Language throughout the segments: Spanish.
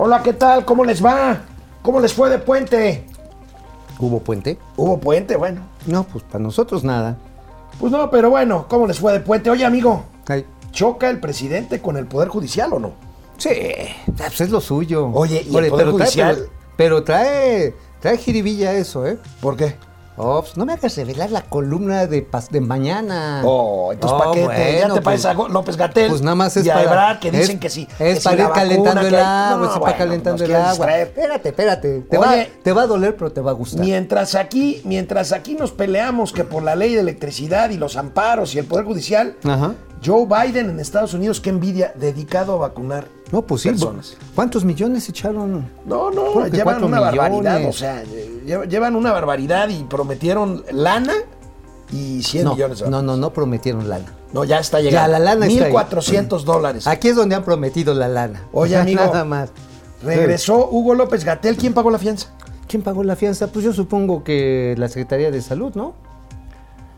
Hola, ¿qué tal? ¿Cómo les va? ¿Cómo les fue de puente? ¿Hubo puente? ¿Hubo puente? Bueno. No, pues para nosotros nada. Pues no, pero bueno, ¿cómo les fue de puente? Oye, amigo, Ay, ¿choca el presidente con el Poder Judicial o no? Sí, pues es lo suyo. Oye, ¿y el Poder pero, Judicial? Trae, pero, pero trae, trae jiribilla eso, ¿eh? ¿Por qué? Pues no me hagas revelar la columna de, pas- de mañana. Oh, entonces Oh, ¿para qué? te- ¿Ya bueno, te pues- parece a López Gatel? Pues nada más es y para. Ebrard que dicen es- que sí. Es que si para la ir calentando el agua, No, es para bueno, calentando nos el agua. distraer. Espérate, espérate. Te va, Oye. te va a doler, pero te va a gustar. Mientras aquí, mientras aquí nos peleamos que por la ley de electricidad y los amparos y el Poder Judicial, Ajá. Joe Biden en Estados Unidos, qué envidia, dedicado a vacunar No, pues sí. personas. ¿Cuántos millones echaron? No, no, llevan una barbaridad, o sea, lle- llevan una barbaridad y prometieron lana y 100 No, millones de no, no, no prometieron lana. No, ya está llegando. Ya, la lana está ahí. 1.400 dólares. Aquí es donde han prometido la lana. Oye, amigo. Nada más. Regresó Hugo López Gatel. ¿Quién pagó la fianza? ¿Quién pagó la fianza? Pues yo supongo que la Secretaría de Salud, ¿no?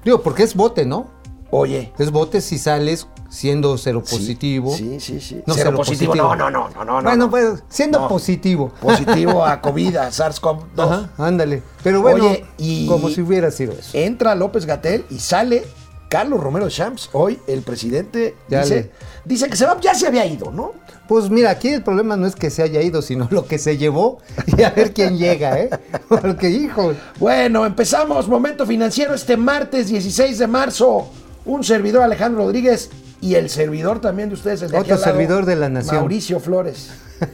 Digo, porque es bote, ¿no? Oye. Es bote si sales siendo cero positivo. Sí, sí, sí. No, Cero positivo. No, no, no, no, no. bueno, no. pues siendo positivo. Positivo a COVID, a SARS-CoV-2. Ajá, ándale. Pero bueno, como si hubiera sido eso. Entra López Gatel y sale Carlos Romero Champs. Hoy el presidente Ya dice, le- dice que se va, ya se había ido, ¿no? Pues mira, aquí el problema no es que se haya ido, sino lo que se llevó y a ver quién llega, ¿eh? Porque, hijo, Bueno, empezamos Momento Financiero este martes 16 de marzo. Un servidor Alejandro Rodríguez y el servidor también de ustedes, el de Otro lado, servidor de la nación. Mauricio Flores.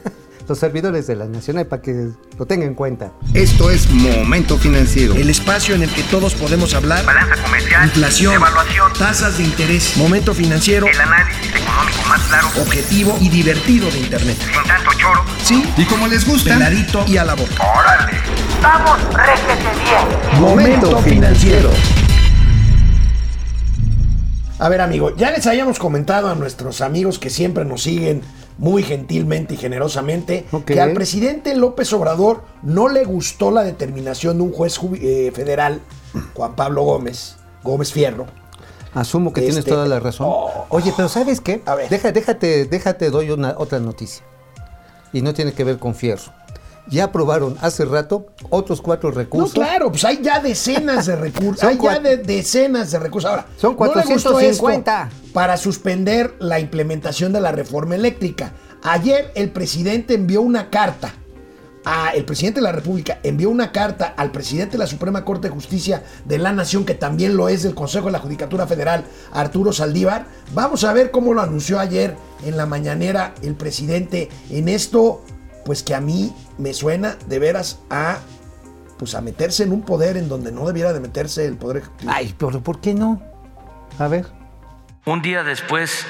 los servidores de la Nación, ahí para que lo tengan en cuenta. Esto es Momento Financiero. El espacio en el que todos podemos hablar. balanza comercial, Inflación, evaluación, tasas de interés, momento financiero, el análisis económico más claro, objetivo y divertido de Internet. sin tanto choro. Sí, Y como les gusta, peladito y a la boca. ¡Órale! ¡Vamos, réjete bien! Momento financiero. A ver, amigo, ya les habíamos comentado a nuestros amigos que siempre nos siguen muy gentilmente y generosamente que al presidente López Obrador no le gustó la determinación de un juez ju- eh, federal, Juan Pablo Gómez, Gómez Fierro, Asumo que tienes Este- toda la razón. Oh. Oye, pero ¿sabes qué? A ver. Deja- déjate, déjate, doy una otra noticia. Y no tiene que ver con fierro. Ya aprobaron hace rato otros cuatro No, recursos. claro, pues hay ya decenas de recursos. Hay ya de decenas de recursos. Ahora, Son no le 450. para suspender la implementación de la reforma eléctrica. Ayer el presidente envió una carta. A, el presidente de la República envió una carta al presidente de la Suprema Corte de Justicia de la Nación, que también lo es del Consejo de la Judicatura Federal, Arturo Saldívar. Vamos a ver cómo lo anunció ayer en la mañanera el presidente en esto, pues que a mí me suena de veras a pues a meterse en un poder en donde no debiera de meterse el poder ejecutivo. Ay, pero ¿por qué no? A ver. Un día después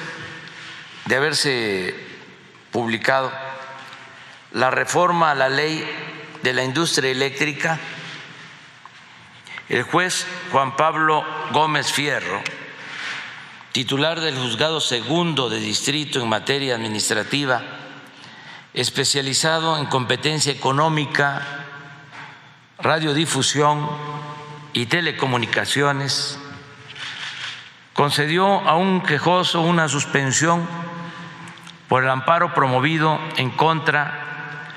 de haberse publicado la reforma a la ley de la industria eléctrica, el juez Juan Pablo Gómez Fierro, titular del Juzgado Segundo de Distrito en materia administrativa, especializado en competencia económica, radiodifusión y telecomunicaciones, concedió a un quejoso una suspensión por el amparo promovido en contra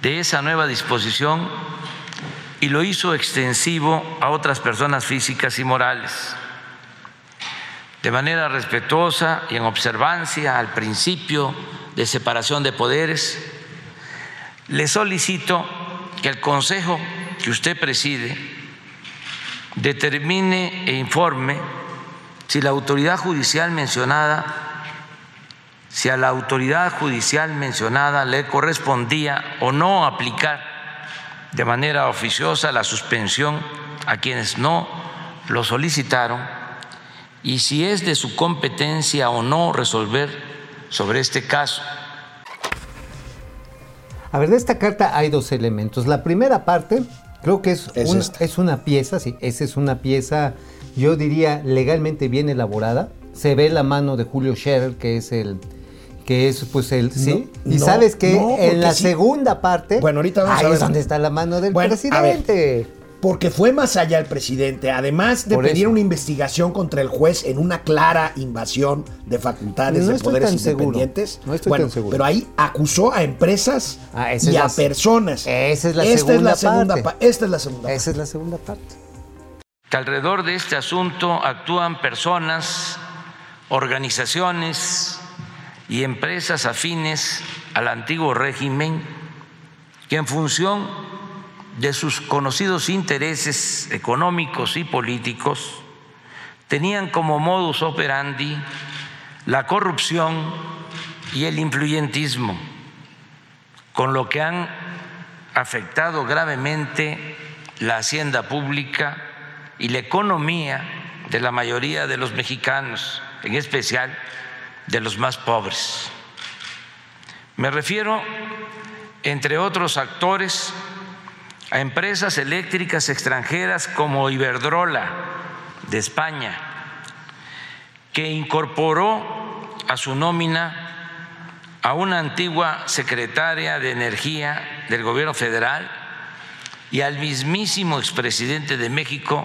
de esa nueva disposición y lo hizo extensivo a otras personas físicas y morales. De manera respetuosa y en observancia al principio de separación de poderes, le solicito que el Consejo que usted preside determine e informe si la autoridad judicial mencionada, si a la autoridad judicial mencionada le correspondía o no aplicar de manera oficiosa la suspensión a quienes no lo solicitaron y si es de su competencia o no resolver sobre este caso. A ver, de esta carta hay dos elementos. La primera parte, creo que es, Es un- esta. es una pieza, sí, esa es una pieza, yo diría, legalmente bien elaborada. Se ve la mano de Julio Scherer, que es el que es pues el sí y no, sabes que no, en la sí. segunda parte Bueno, ahorita vamos ahí a ver. es donde está la mano del Bueno, a ver. presidente Porque fue más allá el presidente, además de Por pedir eso. una investigación contra el juez en una clara invasión de facultades No de poderes seguro, independientes. no estoy bueno, tan seguro. pero ahí acusó a empresas Ah, y es a la- personas. esa es la Esta segunda es la segunda parte. pa- Esta es la segunda Esa es la segunda parte. que alrededor de este asunto actúan personas, organizaciones y empresas afines al antiguo régimen que en función de sus conocidos intereses económicos y políticos tenían como modus operandi la corrupción y el influyentismo, con lo que han afectado gravemente la hacienda pública y la economía de la mayoría de los mexicanos, en especial de los más pobres. Me refiero, entre otros actores, a empresas eléctricas extranjeras como Iberdrola de España, que incorporó a su nómina a una antigua secretaria de Energía del gobierno federal y al mismísimo expresidente de México,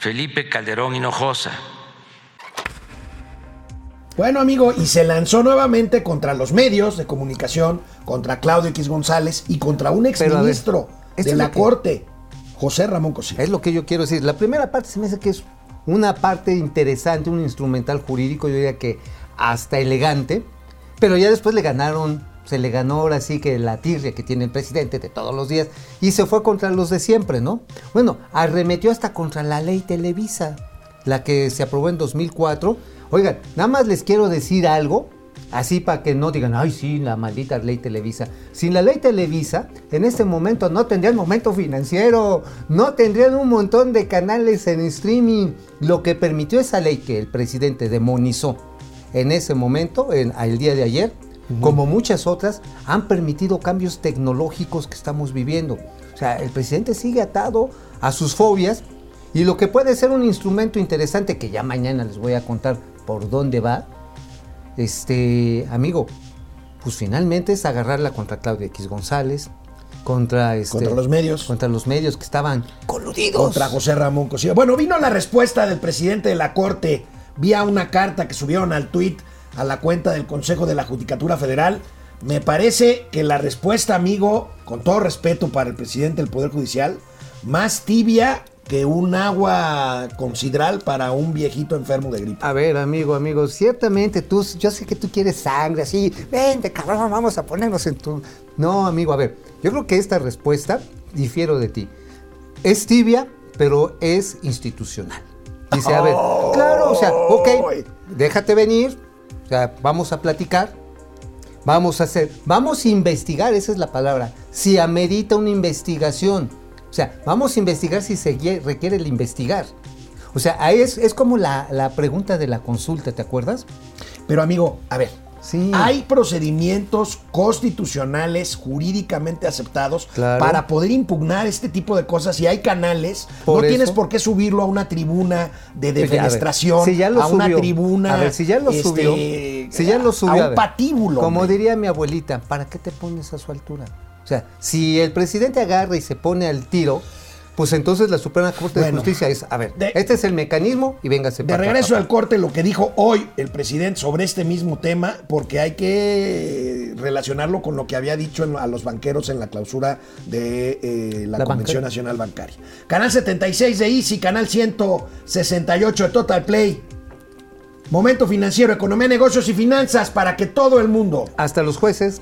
Felipe Calderón Hinojosa. Bueno, amigo, y se lanzó nuevamente contra los medios de comunicación, contra Claudio X González y contra un exministro esto de la que- Corte, José Ramón Cosío. Es lo que yo quiero decir. La primera parte se me hace que es una parte interesante, un instrumental jurídico, yo diría que hasta elegante, pero ya después le ganaron, se le ganó ahora sí que la tirria que tiene el presidente de todos los días y se fue contra los de siempre, ¿no? Bueno, arremetió hasta contra la ley Televisa, la que se aprobó en 2004. Oigan, nada más les quiero decir algo, Así para que no digan, ay, sí, la maldita ley Televisa. Sin la ley Televisa, en este momento no tendrían momento financiero, no tendrían un montón de canales en streaming. Lo que permitió esa ley que el presidente demonizó en ese momento, en, el día de ayer, como muchas otras, han permitido cambios tecnológicos que estamos viviendo. O sea, el presidente sigue atado a sus fobias y lo que puede ser un instrumento interesante, que ya mañana les voy a contar por dónde va, este, amigo, pues finalmente es agarrarla contra Claudia X González, contra, este, Contra los medios. contra los medios que estaban coludidos. contra José Ramón Cosío. Bueno, vino la respuesta del presidente de la Corte vía una carta que subieron al tuit a la cuenta del Consejo de la Judicatura Federal. Me parece que la respuesta, amigo, con todo respeto para el presidente del Poder Judicial, más tibia que un agua con sidral para un viejito enfermo de gripe. A ver, amigo, amigo, ciertamente tú, yo sé que tú quieres sangre, así, vente, cabrón, vamos a ponernos en tu... No, amigo, a ver, yo creo que esta respuesta, difiero de ti, es tibia, pero es institucional. Dice, a ver, claro, o sea, ok, déjate venir, o sea, vamos a platicar, vamos a hacer, vamos a investigar, esa es la palabra, si amerita una investigación. O sea, vamos a investigar si se requiere el investigar. O sea, ahí es, es como la, la pregunta de la consulta, ¿te acuerdas? Pero amigo, a ver. Sí. Hay procedimientos constitucionales jurídicamente aceptados Claro. para poder impugnar este tipo de cosas y hay canales. Por no tienes por qué subirlo a una tribuna de defenestración, si ya lo a una subió, tribuna. A ver, si ya lo este, subió. Si ya lo subió. A un patíbulo. Como hombre. diría mi abuelita, ¿para qué te pones a su altura? O sea, si el presidente agarra y se pone al tiro, pues entonces la Suprema Corte de Justicia es, a ver, de- este es el mecanismo y véngase De regreso al corte, lo que dijo hoy el presidente sobre este mismo tema, porque hay que relacionarlo con lo que había dicho en- a los banqueros en la clausura de eh, la, La Convención banca- Nacional Bancaria. Canal 76 de Easy, canal 168 de Total Play. Momento financiero, economía, negocios y finanzas para que todo el mundo Hasta los jueces.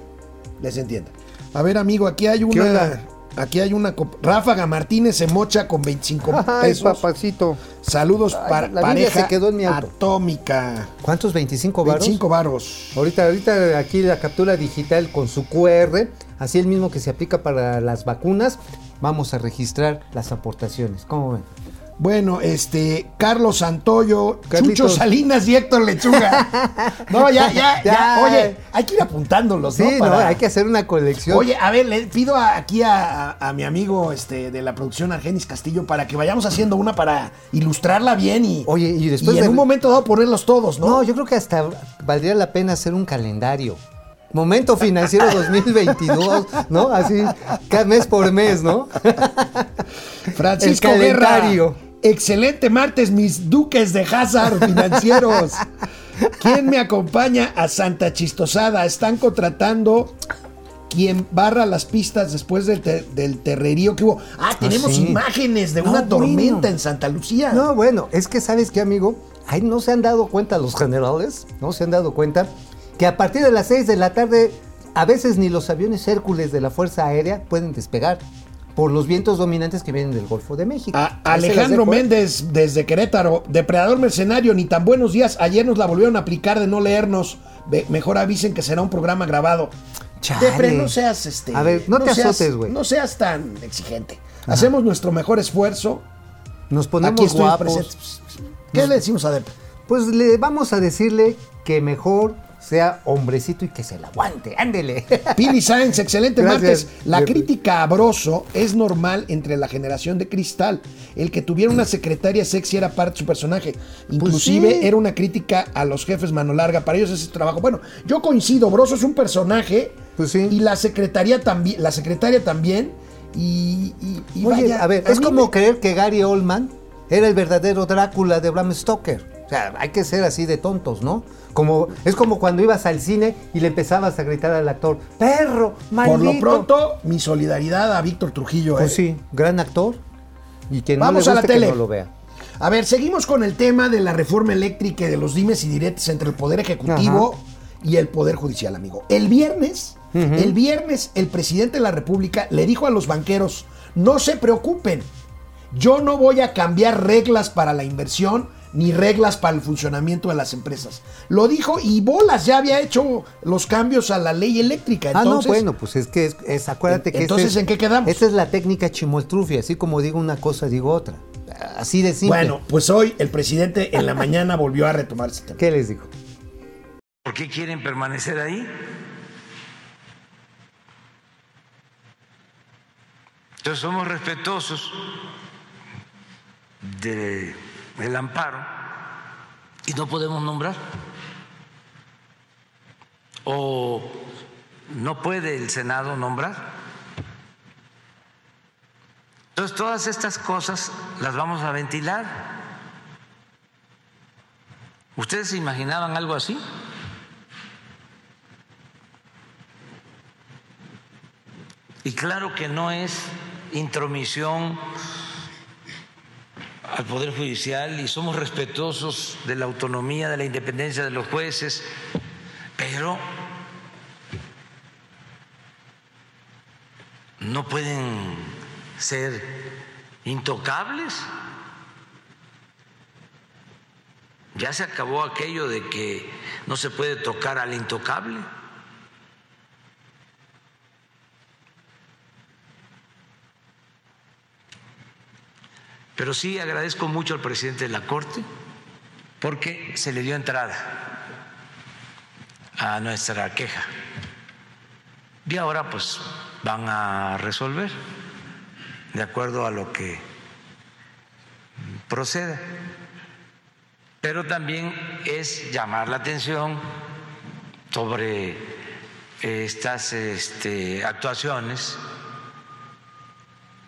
les entienda. A ver, amigo, aquí hay ¿Qué una. Aquí hay una. Ráfaga Martínez se mocha con 25 pesos. papacito. Saludos Ay, para la pareja se quedó en mi auto. atómica. ¿Cuántos? ¿25 varos? 25 varos. Ahorita, ahorita aquí la captura digital con su QR, así el mismo que se aplica para las vacunas, vamos a registrar las aportaciones. ¿Cómo ven? Bueno, este, Carlos Santoyo, Carlitos. Chucho Salinas y Héctor Lechuga. No, ya, ya, ya. Ya. Oye, hay que ir apuntándolos, Sí, ¿no? no, Para- hay que hacer una colección. Oye, a ver, le pido a- aquí a, a- a mi amigo este, de la producción Argenis Castillo para que vayamos haciendo una para ilustrarla bien y, Oye, y después en de- un momento dado ponerlos todos, ¿no? no, yo creo que hasta valdría la pena hacer un calendario. Momento financiero 2022, ¿no? Así, cada mes por mes, ¿no? Francisco El Guerra. Excelente martes, mis duques de Hazard financieros. ¿Quién me acompaña a Santa Chistosada? Están contratando quien barra las pistas después del, te- del terrerío que hubo. Ah, tenemos sí. imágenes de No, una tormenta bueno. en Santa Lucía. No, bueno, es que sabes qué, amigo, Ay, no se han dado cuenta los generales, no se han dado cuenta que a partir de las 6 de la tarde a veces ni los aviones Hércules de la Fuerza Aérea pueden despegar por los vientos dominantes que vienen del Golfo de México. A- Alejandro. Méndez desde Querétaro, depredador mercenario, ni tan buenos días. Ayer nos la volvieron a aplicar de no leernos. Mejor avisen que será un programa grabado. Chale. Depre, no seas este. A ver, no te seas- azotes, güey. No seas tan exigente. Hacemos nuestro mejor esfuerzo. Nos ponemos Aquí estoy guapos. presente. ¿Qué le decimos a Depre? Pues le vamos a decirle que mejor sea hombrecito y que se la aguante. Ándele. Pili Sáenz, excelente Gracias, martes. La crítica a Broso es normal entre la generación de cristal. El que tuviera una secretaria sexy era parte de su personaje. Inclusive Pues sí. era una crítica a los jefes mano larga. Para ellos es su trabajo. Bueno, yo coincido. Broso es un personaje. Pues sí. Y la secretaria también. La secretaria también. Y, y- y Oye, vaya, a ver, es como me- creer que Gary Oldman era el verdadero Drácula de Bram Stoker. O sea, hay que ser así de tontos, ¿no? Como, es como cuando ibas al cine y le empezabas a gritar al actor, perro, maldito. Por lo pronto, mi solidaridad a Víctor Trujillo. Pues eh. sí, gran actor. Y quien Vamos no a le la guste tele. que no lo vea. A ver, seguimos con el tema de la reforma eléctrica y de los dimes y diretes entre el Poder Ejecutivo y el Poder Judicial, amigo. El viernes, el viernes, el presidente de la República le dijo a los banqueros, no se preocupen, yo no voy a cambiar reglas para la inversión ni reglas para el funcionamiento de las empresas. Lo dijo y Bolas ya había hecho los cambios a la ley eléctrica. ah, no, Entonces, bueno, pues es que es, es- acuérdate que Entonces, este es- ¿en qué quedamos? Esta es la técnica chimoltrufia, así como digo una cosa, digo otra. Así de simple. Bueno, pues hoy el presidente en la mañana volvió a retomar ese tema. ¿Qué les digo? ¿Por qué quieren permanecer ahí? Entonces somos respetuosos de- del amparo y no podemos nombrar. ¿O no puede el Senado nombrar? Entonces todas estas cosas las vamos a ventilar. ¿Ustedes se imaginaban algo así? Y claro que no es intromisión al Poder Judicial y somos respetuosos de la autonomía, de la independencia de los jueces, pero no pueden ser intocables. Ya se acabó aquello de que no se puede tocar al intocable. Pero sí agradezco mucho al presidente de la Corte porque se le dio entrada a nuestra queja. Y ahora pues van a resolver de acuerdo a lo que proceda. Pero también es llamar la atención sobre estas este, actuaciones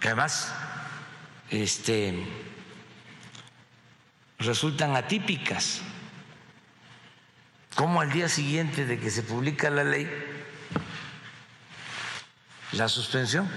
que además este, resultan atípicas. Como al día siguiente de que se publica la ley, la suspensión.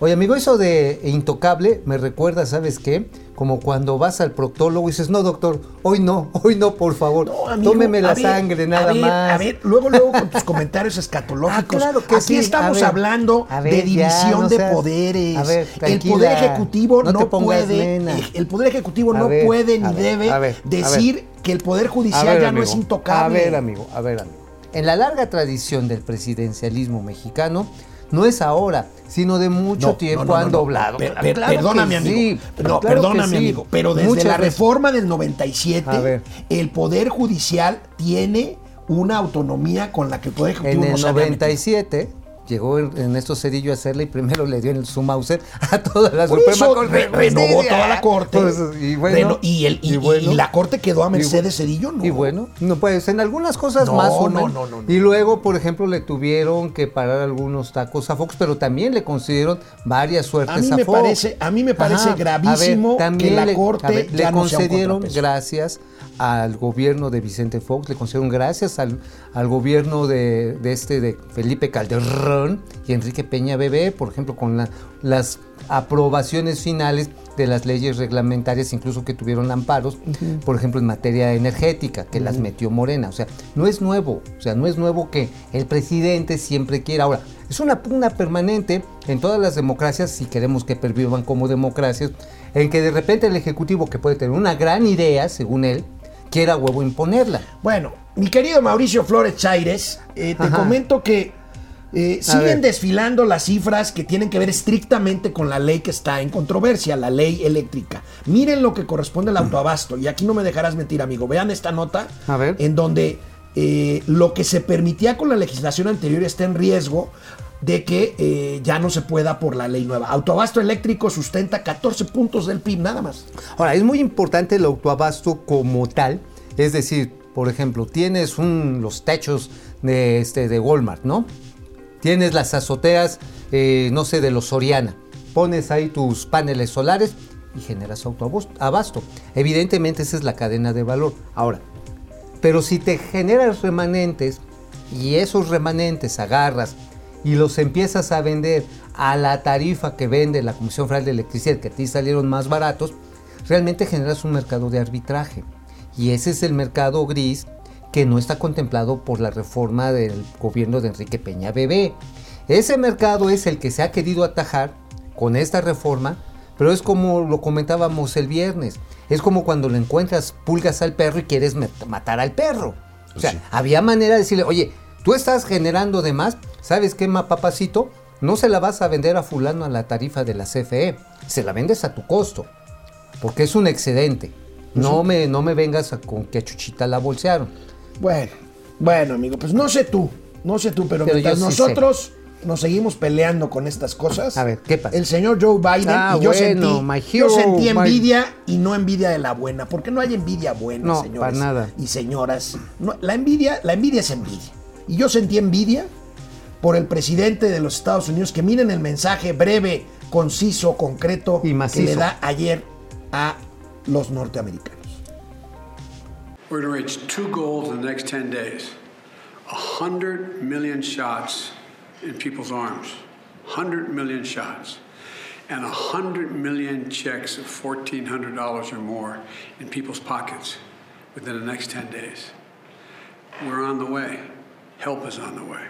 Oye, amigo, eso de intocable me recuerda, ¿sabes qué? Como cuando vas al proctólogo y dices, no, doctor, hoy no, hoy no, por favor. No, amigo, Tómeme la ver, sangre, a nada ver, más. A ver, luego, luego con tus comentarios escatológicos. Ah, claro que Aquí sí, estamos ver, hablando de división no de poderes. a ver, el poder ejecutivo no no, te pongas puede, nena. el poder ejecutivo no puede ni debe decir que el poder judicial ya no es intocable. A ver, amigo, a ver, amigo. En la larga tradición del presidencialismo mexicano, no es ahora, sino de mucho No, tiempo no, no, han doblado. Per- per- perdóname, amigo. sí, no, claro perdóname, sí. amigo. Pero desde Muchas la veces- reforma del 97, A ver. el poder judicial tiene una autonomía con la que el poder ejecutivo En el se había metido. 97, llegó en- Ernesto Cedillo a hacerla y primero le dio en su Mauser a toda la Por Suprema eso Corte re- de renovó toda la corte. Pues, y, bueno, y, el, y, bueno. y la corte quedó a Y Mercedes bu- Cedillo, ¿no? Y bueno, no pues en algunas cosas No, más o no, menos. no, no, no. Y luego, por ejemplo, le tuvieron que parar algunos tacos a Fox, pero también le concedieron varias suertes A mí a, me Fox. parece- a mí me parece gravísimo que la le, Corte a ver, ya le concedieron gracias al gobierno de Vicente Fox, le concedieron gracias al, al gobierno de, de este de Felipe Calderón y Enrique Peña Bebé, por ejemplo, con la- las aprobaciones finales de las leyes reglamentarias, incluso que tuvieron amparos, por ejemplo, en materia energética, que las metió Morena. O sea, no es nuevo, o sea, no es nuevo que el presidente siempre quiera. Ahora, es una pugna permanente en todas las democracias, si queremos que pervivan como democracias, en que de repente el Ejecutivo, que puede tener una gran idea, según él, quiera huevo imponerla. Bueno, mi querido Mauricio Flores Chaires, eh, te Ajá. comento que eh, siguen ver. desfilando las cifras que tienen que ver estrictamente con la ley que está en controversia, la ley eléctrica. Miren lo que corresponde al autoabasto, y aquí no me dejarás mentir, amigo. Vean esta nota A ver. en donde eh, lo que se permitía con la legislación anterior está en riesgo de que eh, ya no se pueda por la ley nueva. Autoabasto eléctrico sustenta 14 puntos del PIB, nada más. Ahora, es muy importante el autoabasto como tal, es decir, por ejemplo, tienes los techos de, este, de Walmart, ¿no? Tienes las azoteas, eh, no sé, de los Soriana. Pones ahí tus paneles solares y generas autoabasto. Evidentemente esa es la cadena de valor. Ahora, pero si te generas remanentes y esos remanentes agarras y los empiezas a vender a la tarifa que vende la Comisión Federal de Electricidad, que a ti salieron más baratos, realmente generas un mercado de arbitraje. Y ese es el mercado gris que no está contemplado por la reforma del gobierno de Enrique Peña Bebé. Ese mercado es el que se ha querido atajar con esta reforma, pero es como lo comentábamos el viernes. Es como cuando le encuentras pulgas al perro y quieres matar al perro. O sea, había manera de decirle, oye, tú estás generando de más, ¿sabes qué, ma papacito? No se la vas a vender a fulano a la tarifa de la CFE, se la vendes a tu costo, porque es un excedente. No me, no me vengas a- con que a Chuchita la bolsearon. Bueno, bueno, amigo, pues no sé tú, no sé tú, pero, Pero mientras sí nosotros nos seguimos peleando con estas cosas. A ver, ¿qué pasa? El señor Joe Biden Ah, y yo bueno, sentí, yo sentí my- envidia y no envidia de la buena, porque no hay envidia buena, No, señores para nada. y señoras. No, la envidia, la envidia es envidia. Y yo sentí envidia por el presidente de los Estados Unidos que miren el mensaje breve, conciso, concreto Y que le da ayer a los norteamericanos. We're going to reach two goals in the next 10 days 100 million shots in people's arms, 100 million shots, and 100 million checks of $1,400 or more in people's pockets within the next 10 days. We're on the way. Help is on the way.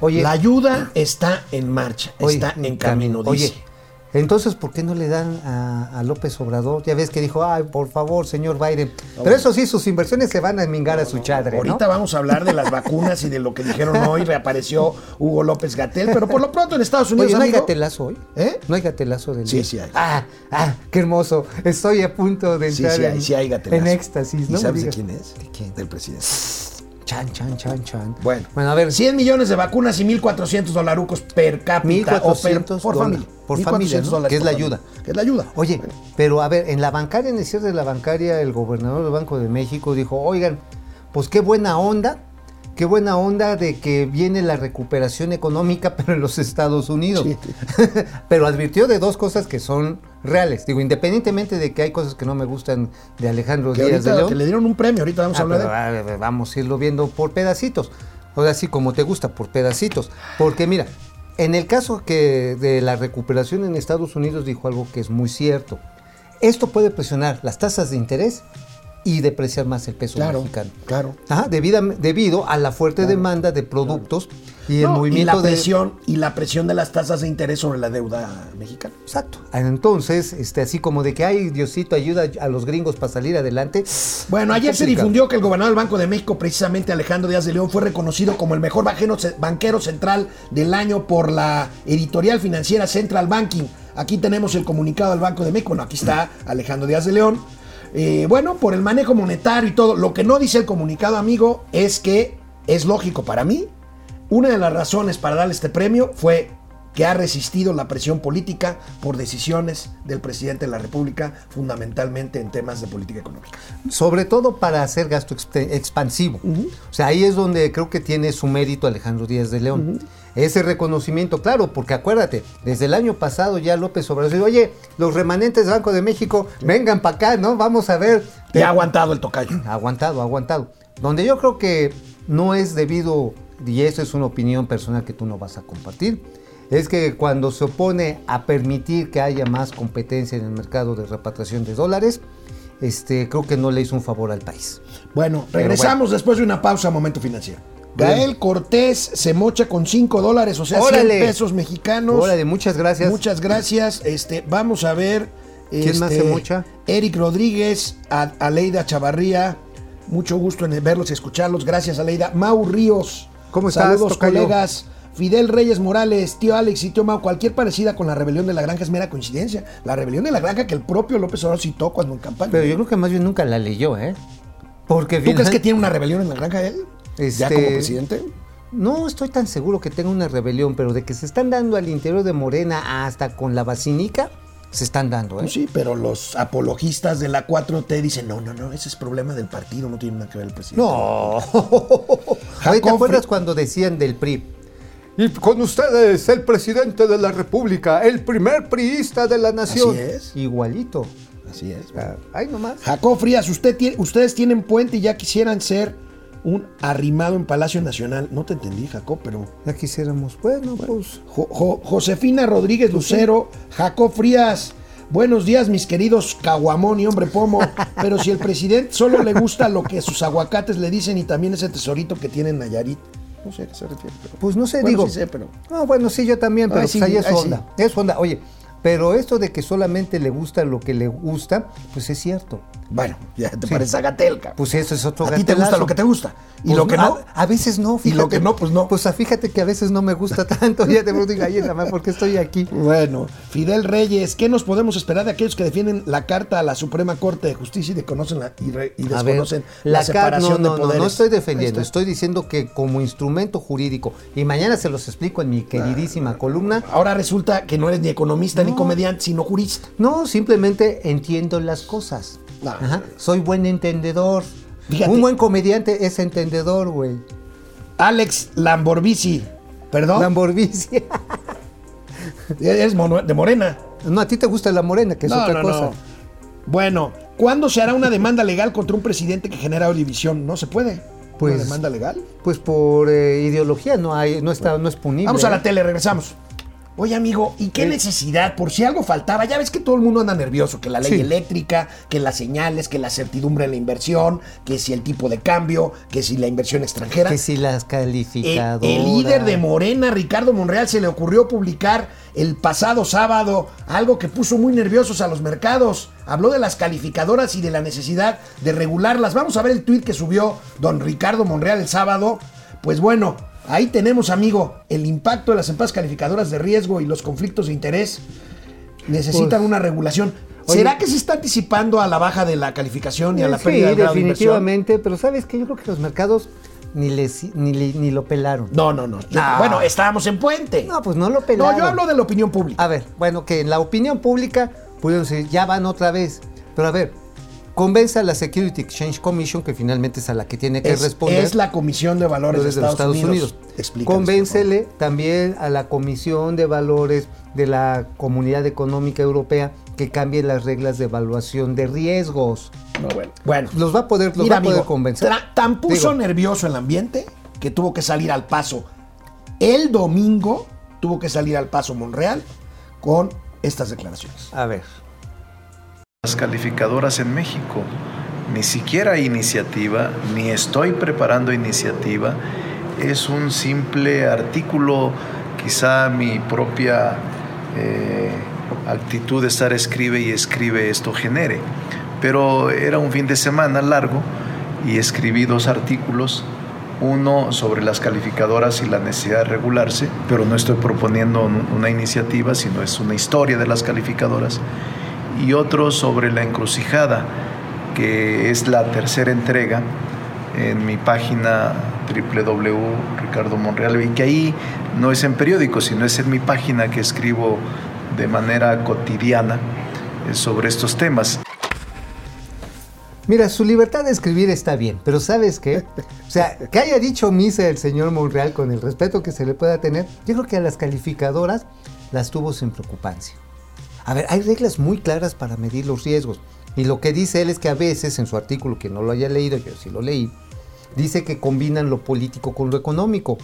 Oye, la ayuda está en marcha, oye, está en camino, dice. Oye, entonces, ¿por qué no le dan a, a López Obrador? Ya ves que dijo, ay, por favor, señor Biden. Pero eso sí, sus inversiones se van a mingar a su chadre, ¿no? Ahorita vamos a hablar de las vacunas y de lo que dijeron hoy. Reapareció Hugo López Gatel, pero por lo pronto en Estados Unidos. Oye, ¿no hay gatelazo hoy? ¿Eh? ¿No hay gatelazo del Sí, día? sí hay. Ah, ah, qué hermoso. Estoy a punto de Sí, entrar sí hay, en, sí hay gatelazo. en éxtasis, ¿Y sabes de quién es? ¿De quién? Del presidente. Chan, chan, chan, chan. Bueno, Bueno, a ver. 100 millones de vacunas y 1.400 dolarucos per cápita o per, 1,400 por familia. Por 1,400 familia, ¿no? dólares Que es la ayuda. Que es la ayuda. Oye, Bueno, pero a ver, en la bancaria, en el cierre de la bancaria, el gobernador del Banco de México dijo, oigan, pues qué buena onda, qué buena onda de que viene la recuperación económica, pero en los Estados Unidos. Sí. pero advirtió de dos cosas que son reales. Digo, independientemente de que hay cosas que no me gustan de Alejandro que Díaz de León. que le dieron un premio, ahorita vamos a Ah, hablar de a ver, vamos a irlo viendo por pedacitos. Ahora sí, como te gusta, por pedacitos. Porque mira, en el caso que de la recuperación en Estados Unidos dijo algo que es muy cierto. Esto puede presionar las tasas de interés y depreciar más el peso Claro, mexicano. claro. Ajá, debida- debido a la fuerte demanda de productos y el No, movimiento y la de... presión y la presión de las tasas de interés sobre la deuda mexicana. Exacto. Entonces, este, así como de que, ay, Diosito, ayuda a los gringos para salir adelante. Bueno, ayer se difundió que el gobernador del Banco de México, precisamente Alejandro Díaz de León, fue reconocido como el mejor banquero, banquero central del año por la editorial financiera Central Banking. Aquí tenemos el comunicado del Banco de México. Bueno, aquí está Alejandro Díaz de León. Eh, bueno, por el manejo monetario y todo. Lo que no dice el comunicado, amigo, es que es lógico para mí Una de las razones para darle este premio fue que ha resistido la presión política por decisiones del presidente de la República, fundamentalmente en temas de política económica. Sobre todo para hacer gasto exp- expansivo. O sea, ahí es donde creo que tiene su mérito Alejandro Díaz de León. Ese reconocimiento, claro, porque acuérdate, desde el año pasado ya López Obrador dijo, oye, los remanentes del Banco de México, vengan para acá, ¿no? Vamos a ver. Te ha aguantado el tocayo. Aguantado, aguantado. Donde yo creo que no es debido, y eso es una opinión personal que tú no vas a compartir, es que cuando se opone a permitir que haya más competencia en el mercado de repatriación de dólares, este, creo que no le hizo un favor al país. Bueno, regresamos después de una pausa a Momento Financiero. Gael Cortés se mocha con 5 dólares, o sea, 100 Órale. pesos mexicanos. Órale, muchas gracias. Muchas gracias. Este, vamos a ver. ¿Quién más este, se mocha? Eric Rodríguez, a- Aleida Chavarría. Mucho gusto en verlos y escucharlos. Gracias, Aleida. Mau Ríos. ¿Cómo estás, Saludos, tocayo? colegas. Fidel Reyes Morales, tío Alex y tío Mau, cualquier parecida con la rebelión de la granja es mera coincidencia. La rebelión de la granja que el propio López Obrador citó cuando en campaña. Pero yo creo que más bien nunca la leyó, ¿eh? Porque ¿Tú crees que tiene una rebelión en la granja él? ¿Ya Este, como presidente? No estoy tan seguro que tenga una rebelión, pero de que se están dando al interior de Morena hasta con la basínica, se están dando, ¿eh? Pues sí, pero los apologistas de la 4T dicen, no, no, no, ese es problema del partido, no tiene nada que ver el presidente. No. Oye, ¿te acuerdas cuando decían del PRI? Y con ustedes, el presidente de la República, el primer priista de la nación. Así es. Igualito. Así es. Ah, Ay, nomás. Jacob Frías, usted tiene, ustedes tienen puente y ya quisieran ser un arrimado en Palacio Nacional. No te entendí, Jacob, pero... Ya quisiéramos. Bueno, pues. Jo- Jo- Josefina Rodríguez Lucero, Jacob Frías. Buenos días, mis queridos Caguamón y hombre pomo. Pero si el presidente solo le gusta lo que sus aguacates le dicen y también ese tesorito que tiene en Nayarit. No sé a qué se refiere. pero- Pues no sé, Bueno, digo. sí sé, pero- No, bueno, sí, yo también, pero pues sí, ahí es sí. onda. Es onda. Oye, pero esto de que solamente le gusta lo que le gusta, pues es cierto. Bueno, ya te Sí. parece cabrón. Pues eso es otro A ti te gusta lo que te gusta. Y Pues lo que no. A, a veces no, Y fíjate. lo que no, pues no. Pues fíjate que a veces no me gusta tanto. Ya te pregunto, y gallina, más porque estoy aquí. Bueno, Fidel Reyes, ¿qué nos podemos esperar de aquellos que defienden la carta a la Suprema Corte de Justicia y desconocen la, y, re- y A ver, desconocen la separación no, no, de no, poderes? no estoy defendiendo, Ahí estoy diciendo que como instrumento jurídico, y mañana se los explico en mi queridísima columna, Ahora resulta que no eres ni economista ni No. comediante, sino jurista. no, simplemente entiendo las cosas. Ajá, Soy buen entendedor. Fíjate. Un buen comediante es entendedor, güey. Alex Lamborbici, perdón, Lamborghini. eres mono- de Morena. No, a ti te gusta la morena, que es no, otra no, cosa. no. Bueno, ¿cuándo se hará una demanda legal contra un presidente que genera división? No se puede. Pues- ¿Una demanda legal? Pues por eh, ideología no hay, no está, no es punible. Vamos a la ¿eh? tele, regresamos. Oye, amigo, ¿y qué necesidad? Por si algo faltaba, ya ves que todo el mundo anda nervioso, que la ley Sí. eléctrica, que las señales, que la certidumbre en la inversión, que si el tipo de cambio, que si la inversión extranjera. Que si las El, calificadoras. el líder de Morena, Ricardo Monreal, se le ocurrió publicar el pasado sábado algo que puso muy nerviosos a los mercados. Habló de las calificadoras y de la necesidad de regularlas. Vamos a ver el tuit que subió don Ricardo Monreal el sábado. Pues bueno, ahí tenemos, amigo, el impacto de las empresas calificadoras de riesgo y los conflictos de interés. Necesitan Pues, una regulación. oye- ¿Será que se está anticipando a la baja de la calificación y a la Sí, pérdida de definitivamente, pero sabes que yo creo que los mercados ni, les, ni, ni lo pelaron. No, no, no. Yo- No. Bueno, estábamos en puente. No, pues no lo pelaron. No, yo hablo de la opinión pública. A ver, bueno, que en la opinión pública pudieron decir, ya van otra vez. Pero a ver, convence a la Security Exchange Commission, que finalmente es a la que tiene que es, responder. es la Comisión de Valores de Valores de los Estados, Estados Unidos. Unidos. Explícanos, Convéncele también a la Comisión de Valores de la Comunidad Económica Europea que cambie las reglas de evaluación de riesgos. No, bueno. Bueno, Los va a poder, los mira, va a poder amigo, convencer. tan puso Digo, nervioso el ambiente que tuvo que salir al paso. El domingo tuvo que salir al paso Monreal con estas declaraciones. A ver. Las calificadoras en México. Ni siquiera iniciativa, ni estoy preparando iniciativa. Es un simple artículo, quizá mi propia eh, actitud de estar escribe y escribe esto genere. Pero era un fin de semana largo y escribí dos artículos, uno sobre las calificadoras y la necesidad de regularse, pero no estoy proponiendo un- una iniciativa, sino es una historia de las calificadoras y otro sobre la encrucijada, que es la tercera entrega en mi página www.ricardomonreal y que ahí no es en periódico, sino es en mi página que escribo de manera cotidiana eh, sobre estos temas. Mira, su libertad de escribir está bien, pero ¿sabes qué? O sea, que haya dicho misa el señor Monreal con el respeto que se le pueda tener, yo creo que a las calificadoras las tuvo sin preocupancia. A ver, hay reglas muy claras para medir los riesgos. Y lo que dice él es que a veces, en su artículo, que no lo haya leído, yo sí lo leí, dice que combinan lo político con lo económico.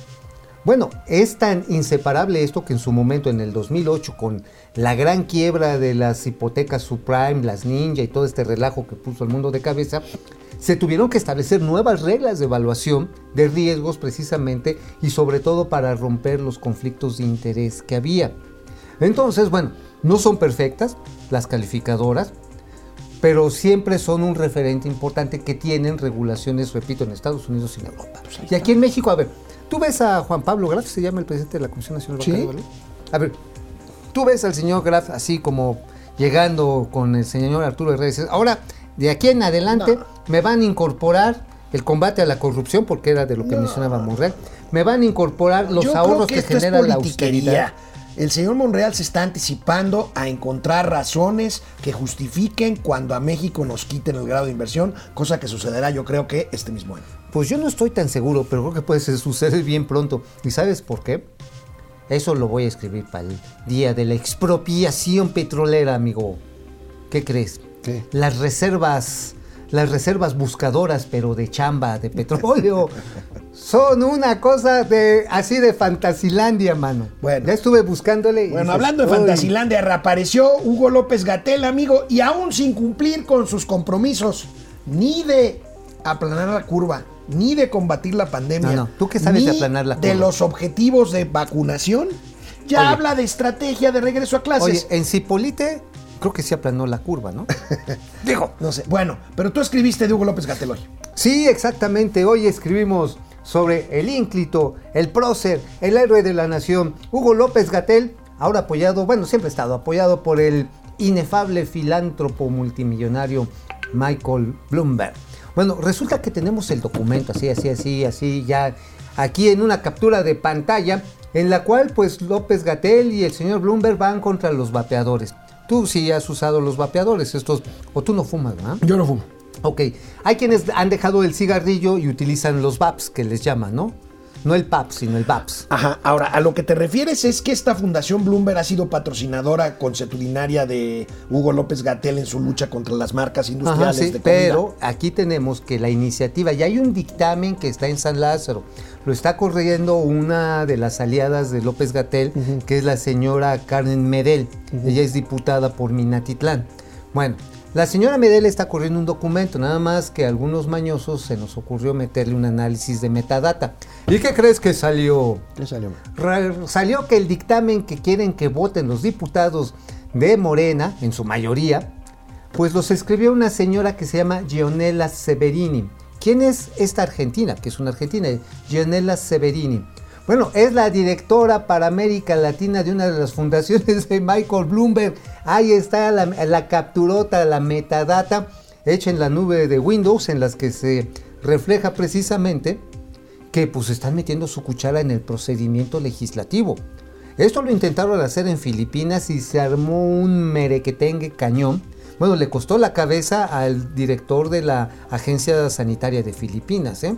Bueno, es tan inseparable esto que en su momento, en el 2008, con la gran quiebra de las hipotecas subprime, las ninja y todo este relajo que puso el mundo de cabeza, se tuvieron que establecer nuevas reglas de evaluación de riesgos precisamente y sobre todo para romper los conflictos de interés que había. Entonces, bueno, no son perfectas las calificadoras, pero siempre son un referente importante que tienen regulaciones, repito, en Estados Unidos y en Europa. Y aquí en México, a ver, tú ves a Juan Pablo Graf, se llama el presidente de la Comisión Nacional Sí. Bancaria, ¿vale? A ver, tú ves al señor Graf así como llegando con el señor Arturo Herrera y dices, ahora, de aquí en adelante me van a incorporar el combate a la corrupción, porque era de lo que mencionaba Monreal, me van a incorporar los Yo ahorros creo que, que, genera la austeridad. El señor Monreal se está anticipando a encontrar razones que justifiquen cuando a México nos quiten el grado de inversión, cosa que sucederá yo creo que este mismo año. Pues yo no estoy tan seguro, pero creo que puede suceder bien pronto. ¿Y sabes por qué? Eso lo voy a escribir para el día de la expropiación petrolera, amigo. ¿Qué crees? ¿Qué? Las reservas, las reservas buscadoras, pero de chamba, de petróleo, son una cosa de así de fantasilandia, mano. Bueno. ya estuve buscándole. Bueno, dices, hablando de. Fantasilandia, reapareció Hugo López Gatel, amigo, y aún sin cumplir con sus compromisos, ni de aplanar la curva, ni de combatir la pandemia. No, no, ¿tú qué sabes de aplanar la De curva? los objetivos de vacunación, ya Oye. habla de estrategia de regreso a clases. Oye, en Cipolite creo que sí aplanó la curva, ¿no? Digo, no sé. Bueno, pero tú escribiste de Hugo López Gatel hoy. Sí, exactamente. Hoy escribimos sobre el ínclito, el prócer, el héroe de la nación, Hugo López Gatel, ahora apoyado, bueno, siempre ha estado apoyado por el inefable filántropo multimillonario Michael Bloomberg. Bueno, resulta que tenemos el documento, así, así, así, así, ya aquí en una captura de pantalla, en la cual pues López Gatel y el señor Bloomberg van contra los vapeadores. Tú sí has usado los vapeadores, estos, o tú no fumas, ¿verdad? Yo no fumo. Ok, hay quienes han dejado el cigarrillo y utilizan los VAPs, que les llaman, ¿no? No el PAP, sino el VAPs. Ajá, ahora, a lo que te refieres es que esta Fundación Bloomberg ha sido patrocinadora consuetudinaria de Hugo López Gatel en su lucha contra las marcas Ajá, industriales sí, de comida. pero aquí tenemos que la iniciativa, y hay un dictamen que está en San Lázaro, lo está corriendo una de las aliadas de López Gatel, que es la señora Karen Medel, ella es diputada por Minatitlán. Bueno, la señora Medel está corriendo un documento, nada más que a algunos mañosos se nos ocurrió meterle un análisis de metadata. ¿Y qué crees que salió? ¿Qué salió? Ra- salió que el dictamen que quieren que voten los diputados de Morena, en su mayoría, pues los escribió una señora que se llama Gionela Severini. ¿Quién es esta argentina? Que es una argentina, Gionela Severini. Bueno, es la directora para América Latina de una de las fundaciones de Michael Bloomberg. Ahí está la, la capturota, la metadata hecha en la nube de Windows en las que se refleja precisamente que pues están metiendo su cuchara en el procedimiento legislativo. Esto lo intentaron hacer en Filipinas y se armó un merequetengue cañón. Bueno, le costó la cabeza al director de la Agencia Sanitaria de Filipinas, ¿eh?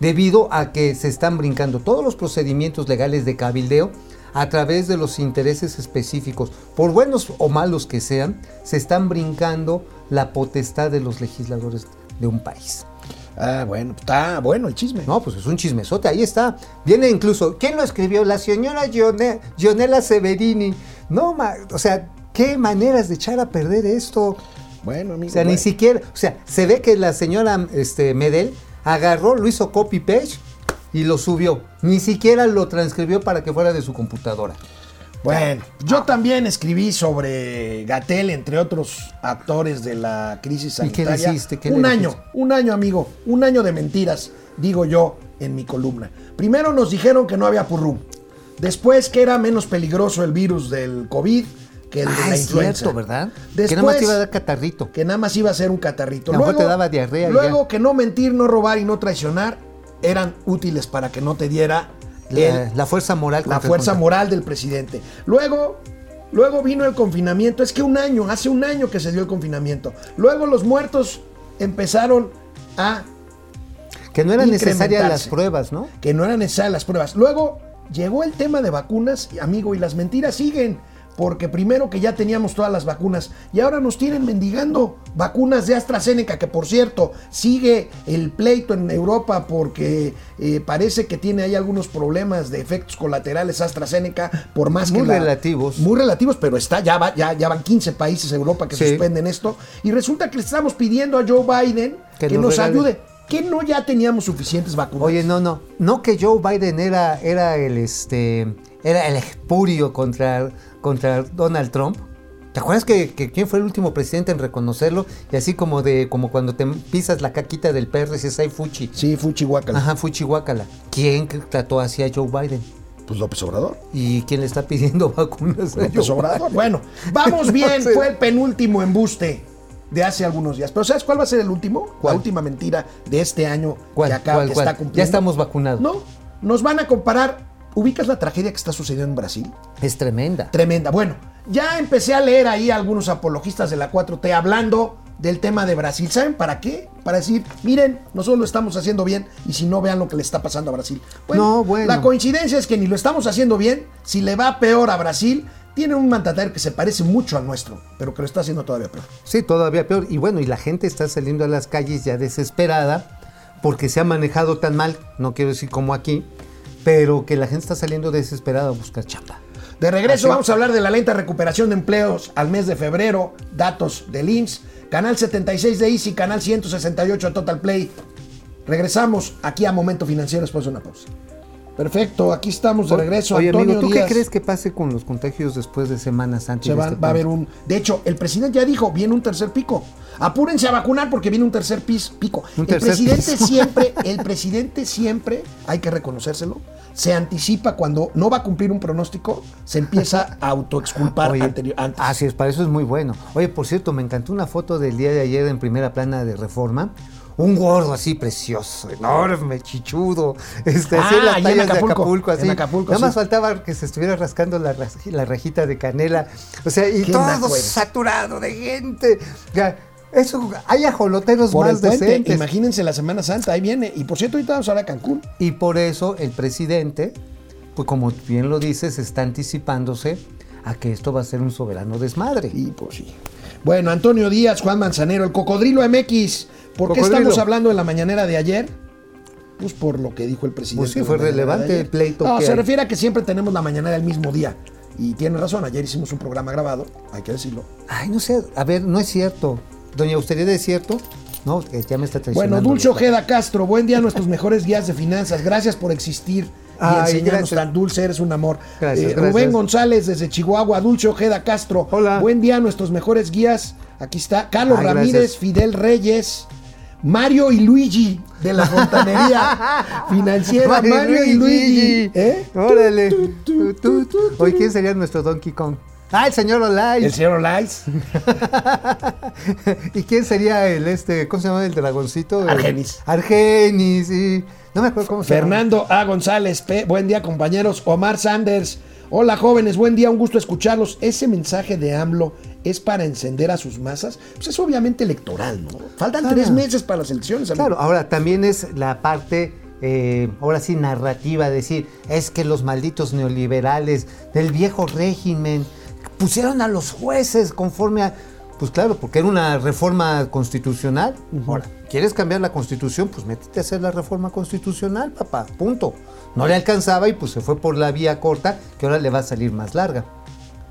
Debido a que se están brincando todos los procedimientos legales de cabildeo a través de los intereses específicos, por buenos o malos que sean, se están brincando la potestad de los legisladores de un país. Ah, bueno, está bueno el chisme. No, pues es un chismesote, ahí está. Viene incluso, ¿quién lo escribió? La señora Gione- Gionela Severini. No, ma- o sea, qué maneras de echar a perder esto. Bueno, amigo. O sea, ni siquiera, o sea, se ve que la señora este, Medel agarró, lo hizo copy paste y lo subió. Ni siquiera lo transcribió para que fuera de su computadora. Bueno, yo también escribí sobre Gatel, entre otros actores de la crisis ¿Y qué sanitaria. le hiciste? ¿Qué le un dijiste? año, un año, amigo, un año de mentiras, digo yo en mi columna. Primero nos dijeron que no había purrum. Después que era menos peligroso el virus del COVID. Que el de Ah, la es influenza. cierto, ¿verdad? Después, que nada más te iba a dar catarrito. que nada más iba a ser un catarrito. Mejor te daba diarrea Luego ya. que no mentir, no robar y no traicionar eran útiles para que no te diera La, el- la fuerza moral. la fuerza moral del presidente. Luego, luego vino el confinamiento. Es que un año, hace un año que se dio el confinamiento. Luego los muertos empezaron a Que no eran necesarias las pruebas, ¿no? que no eran necesarias las pruebas. Luego llegó el tema de vacunas, amigo, y las mentiras siguen. Porque primero que ya teníamos todas las vacunas y ahora nos tienen mendigando vacunas de AstraZeneca, que por cierto sigue el pleito en Europa porque eh, parece que tiene ahí algunos problemas de efectos colaterales AstraZeneca, por más Muy que la- relativos. Muy relativos, pero está, ya, va, ya, ya van 15 países de Europa que Sí. suspenden esto. Y resulta que le estamos pidiendo a Joe Biden que, Que nos, nos ayude. Que no ya teníamos suficientes vacunas. Oye, no, no. No que Joe Biden era, era el este. Era el espurio contra, contra Donald Trump. ¿Te acuerdas que, que quién fue el último presidente en reconocerlo? Y así como de, como cuando te pisas la caquita del perro y dices ay fuchi. Sí, Fuchi Guacala. Ajá, fuchi guácala. ¿Quién trató así a Joe Biden? Pues López Obrador. ¿Y quién le está pidiendo vacunas a López Joe Obrador. Bueno, vamos bien. Fue el penúltimo embuste de hace algunos días. Pero ¿sabes cuál va a ser el último? ¿Cuál? La última mentira de este año ¿Cuál? que acaba ¿Cuál? que ¿Cuál? está cumpliendo. Ya estamos vacunados. No, nos van a comparar. ¿Ubicas la tragedia que está sucediendo en Brasil? Es tremenda. Tremenda. Bueno, ya empecé a leer ahí a algunos apologistas de la 4T hablando del tema de Brasil. ¿Saben para qué? Para decir, miren, nosotros lo estamos haciendo bien y si no, vean lo que le está pasando a Brasil. No, bueno. La coincidencia es que ni lo estamos haciendo bien, si le va peor a Brasil, tiene un mandatario que se parece mucho al nuestro, pero que lo está haciendo todavía peor. Sí, todavía peor. Y bueno, y la gente está saliendo a las calles ya desesperada porque se ha manejado tan mal, no quiero decir como aquí, pero que la gente está saliendo desesperada a buscar chamba. De regreso vamos a hablar de la lenta recuperación de empleos al mes de febrero, datos del IMSS, canal 76 de Easy, canal 168 de Total Play. Regresamos aquí a Momento Financiero después de una pausa. Perfecto, aquí estamos de regreso. Oye, Antonio amigo, ¿tú Díaz. qué crees que pase con los contagios después de Semana Santa? y Se de va, este va a haber un. De hecho, el presidente ya dijo: viene un tercer pico. Apúrense a vacunar porque viene un tercer pis- pico. Un el tercer presidente piso. siempre, el presidente siempre, hay que reconocérselo, se anticipa cuando no va a cumplir un pronóstico, se empieza a autoexculpar Oye, anterior, antes. Así es, para eso es muy bueno. Oye, por cierto, me encantó una foto del día de ayer en primera plana de Reforma. Un gordo así precioso, enorme, chichudo. Este, así en Ah, las en playas de Acapulco, Acapulco, así. en Acapulco, Nada más sí. faltaba que se estuviera rascando la, la rajita de canela. O sea, y todo saturado de gente. Eso, hay ajoloteros Por el más puente, decentes. imagínense la Semana Santa, ahí viene. Y por cierto, ahorita vamos a hablar a Cancún. Y por eso el presidente, pues como bien lo dices, está anticipándose a que esto va a ser un soberano desmadre. Y pues sí. Bueno, Antonio Díaz, Juan Manzanero, el Cocodrilo MX. ¿Por qué estamos hablando en la mañanera de ayer? Pues por lo que dijo el presidente. Pues sí, fue de relevante el pleito No, que se hay. refiere a que siempre tenemos la mañanera el mismo día. Y tiene razón, ayer hicimos un programa grabado, hay que decirlo. Ay, no sé, a ver, no es cierto. Doña Austeridad es cierto. No, ya me está traicionando. Bueno, Dulce Ojeda Castro, buen día a nuestros mejores guías de finanzas. Gracias por existir y Ay, enseñarnos gracias. tan dulce, eres un amor. Gracias, Eh, gracias. Rubén González desde Chihuahua, Dulce Ojeda Castro. Hola. Buen día a nuestros mejores guías. Aquí está Carlos Ay, Ramírez. Fidel Reyes. Mario y Luigi de la fontanería financiera. Mario, y Luigi. ¿Eh? Órale. Tu. Hoy, ¿quién sería nuestro Donkey Kong? Ah, el señor Olay. El señor Olais. ¿Y quién sería el este, cómo se llama el dragoncito? Argenis. Argenis, sí. No me acuerdo cómo se llama. Fernando A. González, P. buen día compañeros. Omar Sanders, hola jóvenes, buen día, un gusto escucharlos. Ese mensaje de AMLO es para encender a sus masas. Pues es obviamente electoral, ¿no? Faltan Claro. tres meses para las elecciones. amigo. Claro, ahora también es la parte, eh, ahora sí, narrativa, decir, es que los malditos neoliberales del viejo régimen pusieron a los jueces conforme a... Pues claro, porque era una reforma constitucional. Ahora, ¿quieres cambiar la constitución? Pues métete a hacer la reforma constitucional, papá, punto. No le alcanzaba y pues se fue por la vía corta, que ahora le va a salir más larga.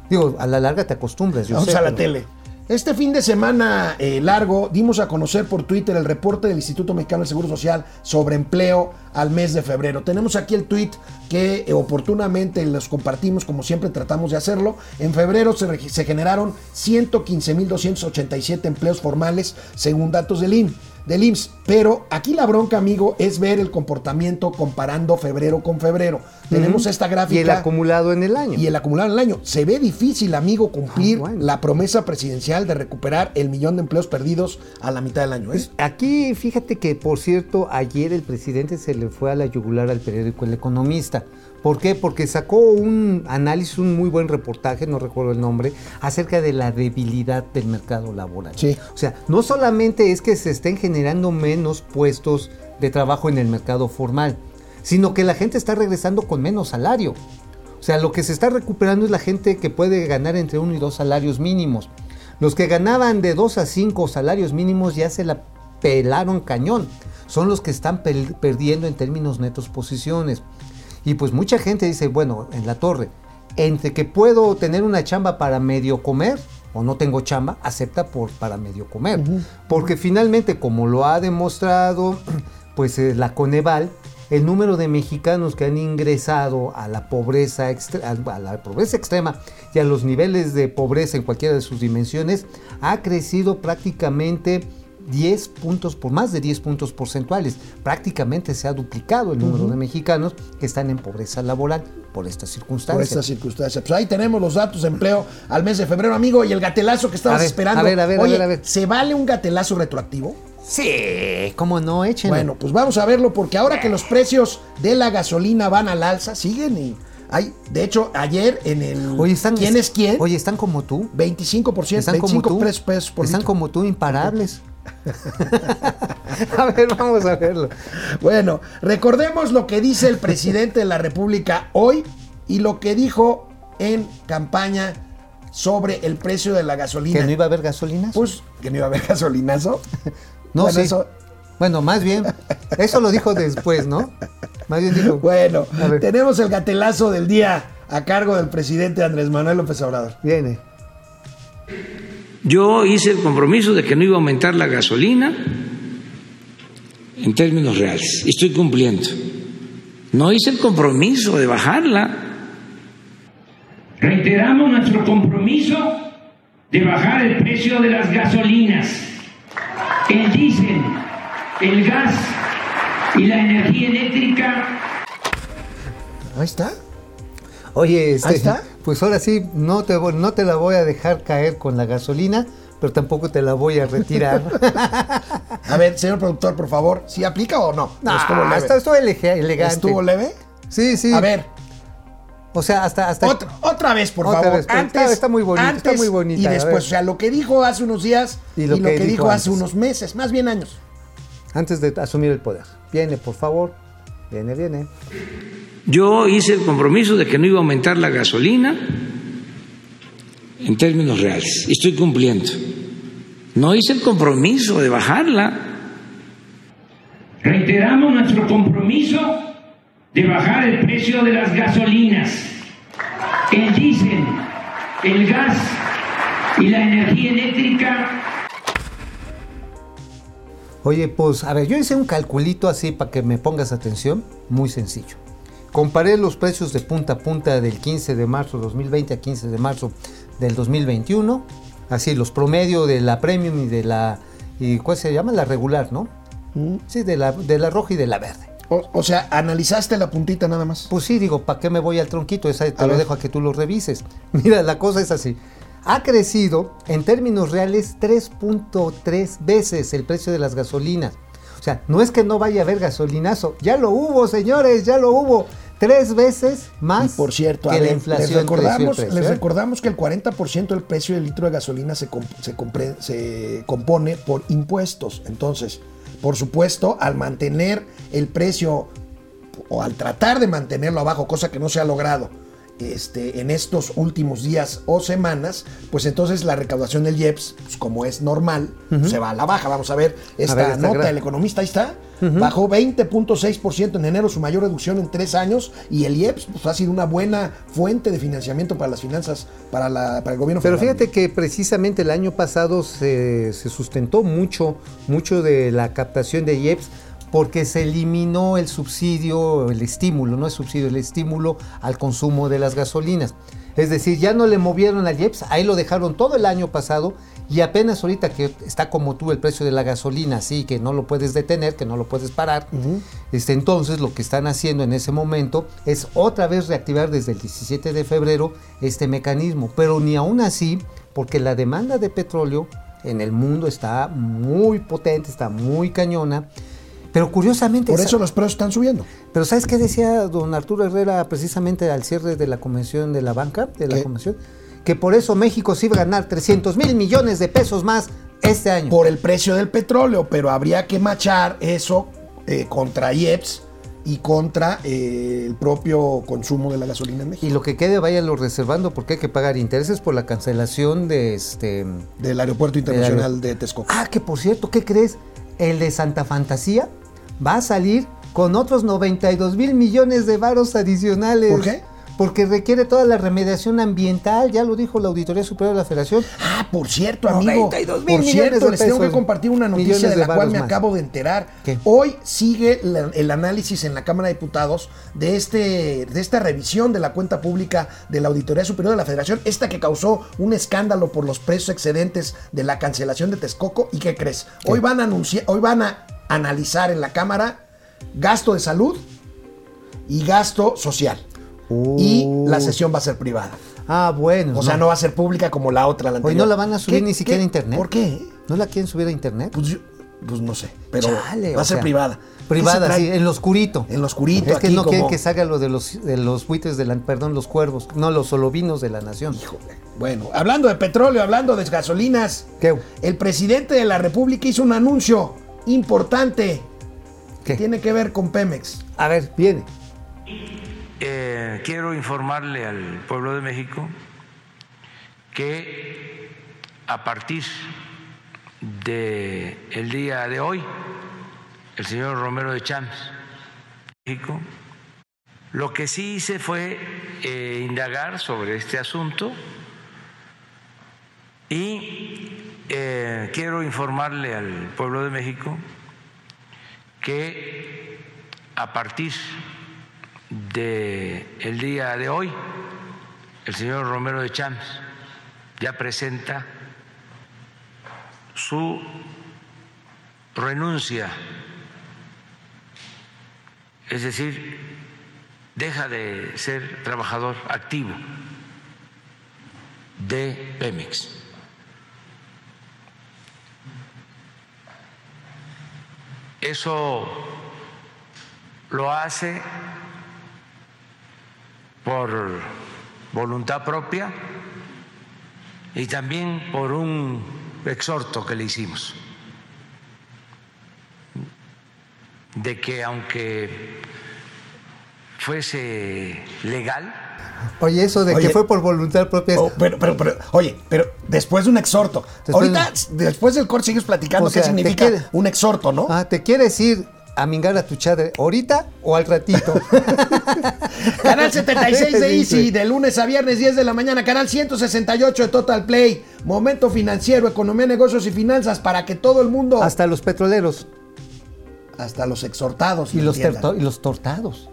Digo, a la larga te acostumbras. yo Vamos sé, a la pero- tele. Este fin de semana eh, largo dimos a conocer por Twitter el reporte del Instituto Mexicano del Seguro Social sobre empleo al mes de febrero. Tenemos aquí el tweet que eh, oportunamente los compartimos como siempre tratamos de hacerlo. En febrero se, se generaron 115.287 empleos formales según datos del IN. Del IMSS. Pero aquí la bronca, amigo, es ver el comportamiento comparando febrero con febrero. Tenemos esta gráfica. Y el acumulado en el año. Y el acumulado en el año. Se ve difícil, amigo, cumplir Ah, bueno. la promesa presidencial de recuperar el millón de empleos perdidos a la mitad del año. ¿eh? Aquí, fíjate que, por cierto, ayer el presidente se le fue a la yugular al periódico El Economista. ¿Por qué? Porque sacó un análisis, un muy buen reportaje, no recuerdo el nombre, acerca de la debilidad del mercado laboral. Sí. O sea, no solamente es que se estén generando menos puestos de trabajo en el mercado formal, sino que la gente está regresando con menos salario. O sea, lo que se está recuperando es la gente que puede ganar entre uno y dos salarios mínimos. Los que ganaban de dos a cinco salarios mínimos ya se la pelaron cañón. Son los que están perdiendo en términos netos posiciones. Y pues mucha gente dice, bueno, en la torre, entre que puedo tener una chamba para medio comer o no tengo chamba, acepta por para medio comer. Porque finalmente, como lo ha demostrado pues eh, la Coneval, el número de mexicanos que han ingresado a la pobreza a la pobreza extrema y a los niveles de pobreza en cualquiera de sus dimensiones ha crecido prácticamente 10 puntos, por más de 10 puntos porcentuales. Prácticamente se ha duplicado el número de mexicanos que están en pobreza laboral por estas Por circunstancias. esta circunstancia. Pues ahí tenemos los datos de empleo al mes de febrero, amigo. Y el gatelazo que estabas A ver, esperando. a ver, a ver, a Oye, ver, a ver. ¿se vale un gatelazo retroactivo? Sí, cómo no, échenlo. Bueno, pues vamos a verlo porque ahora que los precios de la gasolina van al alza, siguen y hay, de hecho, ayer en el Oye, están, ¿Quién es quién? Oye, están como tú. 25%, Están 25 como tú. pesos, pesos por Están litro. como tú, imparables. a ver, vamos a verlo. Bueno, recordemos lo que dice el presidente de la República hoy y lo que dijo en campaña sobre el precio de la gasolina. ¿Que no iba a haber gasolinas? Pues que no iba a haber gasolinazo. no, bueno, sí. eso- Bueno, más bien, eso lo dijo después, ¿no? Más bien dijo. Bueno, tenemos el gatelazo del día a cargo del presidente Andrés Manuel López Obrador. Viene. Yo hice el compromiso de que no iba a aumentar la gasolina en términos reales y estoy cumpliendo. No hice el compromiso de bajarla. Reiteramos nuestro compromiso de bajar el precio de las gasolinas, el diésel, el gas y la energía eléctrica Ahí está. Oye, este, Ahí está. Pues ahora sí, no te, no te la voy a dejar caer con la gasolina, pero tampoco te la voy a retirar. A ver, señor productor, por favor, ¿sí aplica o no? no, Estuvo leve. está, estuvo elegante. ¿Estuvo leve? Sí, sí. A ver, O sea, hasta... hasta otra, otra vez, por Otra favor. vez, pero está- está muy bonito, está muy bonita, Y después, o sea, lo que dijo hace unos días y lo, que, dijo, hace antes. unos meses, más bien años. Antes de asumir el poder. Viene, por favor. Viene, viene. Yo hice el compromiso de que no iba a aumentar la gasolina en términos reales y estoy cumpliendo. No hice el compromiso de bajarla. Reiteramos nuestro compromiso de bajar el precio de las gasolinas, el diésel, el gas y la energía eléctrica Oye, pues, a ver, yo hice un calculito así para que me pongas atención, muy sencillo. Comparé los precios de punta a punta del 15 de marzo 2020 a 15 de marzo del 2021, así los promedios de la premium y de la, y ¿cuál se llama? La regular, ¿no? Sí, de la, de la roja y de la verde. O, o sea, analizaste la puntita nada más. Pues sí, digo, ¿para qué me voy al tronquito? Esa te A lo ver. dejo a que tú lo revises. Mira, la cosa es así. Ha crecido en términos reales 3.3 veces el precio de las gasolinas. Sea, no es que no vaya a haber gasolinazo. Ya lo hubo, señores, ya lo hubo. Tres veces más Y por cierto, que la inflación. les, recordamos, creció el precio, les ¿eh? recordamos que el 40% del precio del litro de gasolina se, comp- se, compre- se compone por impuestos. Entonces, por supuesto, al mantener el precio o al tratar de mantenerlo abajo, cosa que no se ha logrado este, en estos últimos días o semanas, pues entonces la recaudación del IEPS, pues como es normal, se va a la baja. Vamos a ver esta ver esta nota del economista, ahí está. Bajó 20.6% en enero, su mayor reducción en tres años, y el IEPS pues, ha sido una buena fuente de financiamiento para las finanzas, para, la, para el gobierno Pero federal. fíjate que precisamente el año pasado se, se sustentó mucho, mucho de la captación de IEPS porque se eliminó el subsidio, el estímulo, no es subsidio, el estímulo al consumo de las gasolinas. Es decir, ya no le movieron al IEPS, ahí lo dejaron todo el año pasado y apenas ahorita que está como tú el precio de la gasolina, así que no lo puedes detener, que no lo puedes parar, este, entonces lo que están haciendo en ese momento es otra vez reactivar desde el 17 de febrero este mecanismo, pero ni aún así, porque la demanda de petróleo en el mundo está muy potente, está muy cañona. Pero curiosamente... Por eso los precios están subiendo. pero ¿sabes qué decía don Arturo Herrera precisamente al cierre de la convención de la banca, de la ¿Qué? convención? Que por eso México sí iba a ganar 300 mil millones de pesos más este año. Por el precio del petróleo, pero habría que machar eso eh, contra IEPS y contra eh, el propio consumo de la gasolina en México. y lo que quede váyalo reservando porque hay que pagar intereses por la cancelación de este... Del aeropuerto internacional de Texcoco. Ah, que por cierto, ¿qué crees? El de Santa Fantasía va a salir con otros 92 mil millones de varos adicionales. ¿Por qué? Porque requiere toda la remediación ambiental, ya lo dijo la Auditoría Superior de la Federación. Ah, por cierto, amigo. 92 mil Por cierto, de les tengo que compartir una noticia de de la cual me más. acabo de enterar. ¿Qué? Hoy sigue la- el análisis en la Cámara de Diputados de, este, de esta revisión de la cuenta pública de la Auditoría Superior de la Federación, esta que causó un escándalo por los precios excedentes de la cancelación de Texcoco. ¿Y qué crees? Hoy van a anunciar, hoy van a analizar en la Cámara gasto de salud y gasto social. Y la sesión va a ser privada. Ah, bueno. O sea, no va a ser pública como la otra. La Hoy anterior. no la van a subir ¿Qué- ni siquiera qué- a internet. ¿Por qué? ¿No la quieren subir a internet? Pues, yo- pues no sé, pero Chale, va a ser sea, privada. ¿Qué se Privada, sí, en lo oscurito. En lo oscurito, Es que aquí no quieren que salga lo de los, de los buitres de la, perdón, los cuervos, no, los solovinos de la nación. Híjole. Bueno, hablando de petróleo, hablando de gasolinas, ¿Qué? el presidente de la República hizo un anuncio importante que tiene que ver con Pemex. A ver, viene. Eh, quiero informarle al pueblo de México que a partir de el día de hoy, el señor Romero de Champs, México, lo que sí hice fue eh, indagar sobre este asunto y eh, quiero informarle al pueblo de México que a partir de el día de hoy, el señor Romero de Champs ya presenta su renuncia, es decir, deja de ser trabajador activo de Pemex. Eso lo hace por voluntad propia y también por un exhorto que le hicimos de que aunque fuese legal, Oye, eso de Oye. que fue por voluntad propia. Oh, pero, pero, pero, oye, pero después de un exhorto. Después Ahorita, después del corte sigues platicando O sea, qué significa quiere- un exhorto, ¿no? Ah, ¿te quieres ir a mingar a tu chadre ahorita o al ratito? Canal 76 de Easy, de lunes a viernes, 10 de la mañana. Canal 168 de Total Play. Momento financiero, economía, negocios y finanzas para que todo el mundo, hasta, Hasta los petroleros los exhortados, y lo los, y tortados.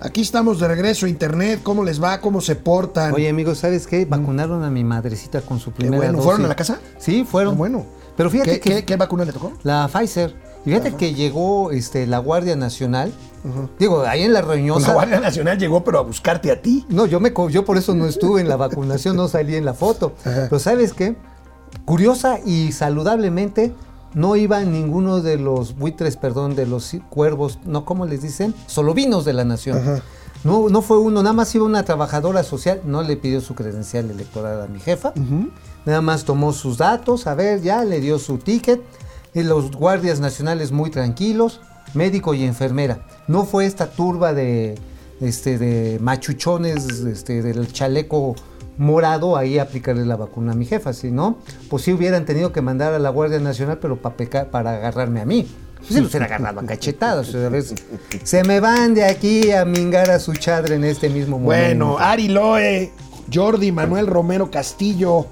Aquí estamos de regreso internet. ¿Cómo les va? ¿Cómo se portan? Oye, amigos, ¿sabes qué? Vacunaron a mi madrecita con su primera bueno. dosis. ¿Fueron a la casa? Sí, fueron. Bueno. Pero fíjate ¿Qué, que qué- qué vacuna le tocó? la Pfizer. Fíjate que llegó este, la Guardia Nacional. Digo, ahí en la reunión. Pues la Guardia Nacional llegó, pero a buscarte a ti. No, yo me yo por eso no estuve en la vacunación, no salí en la foto. Pero ¿sabes qué? Curiosa y saludablemente no iba ninguno de los buitres, perdón, de los cuervos, no, ¿cómo les dicen? Solovinos de la nación. No, no fue uno, nada más iba una trabajadora social, no le pidió su credencial electoral a mi jefa. Nada más tomó sus datos, a ver, ya le dio su ticket. Y los guardias nacionales muy tranquilos, médico y enfermera. No fue esta turba de, este, de machuchones este, del chaleco morado ahí aplicarle la vacuna a mi jefa, si no, pues sí hubieran tenido que mandar a la Guardia Nacional, pero pa para agarrarme a mí. Pues sí los hubiera agarrado a cachetadas. se me van de aquí a mingar a su chadre en este mismo momento. Bueno, Ari Loe, Jordi Manuel Romero Castillo,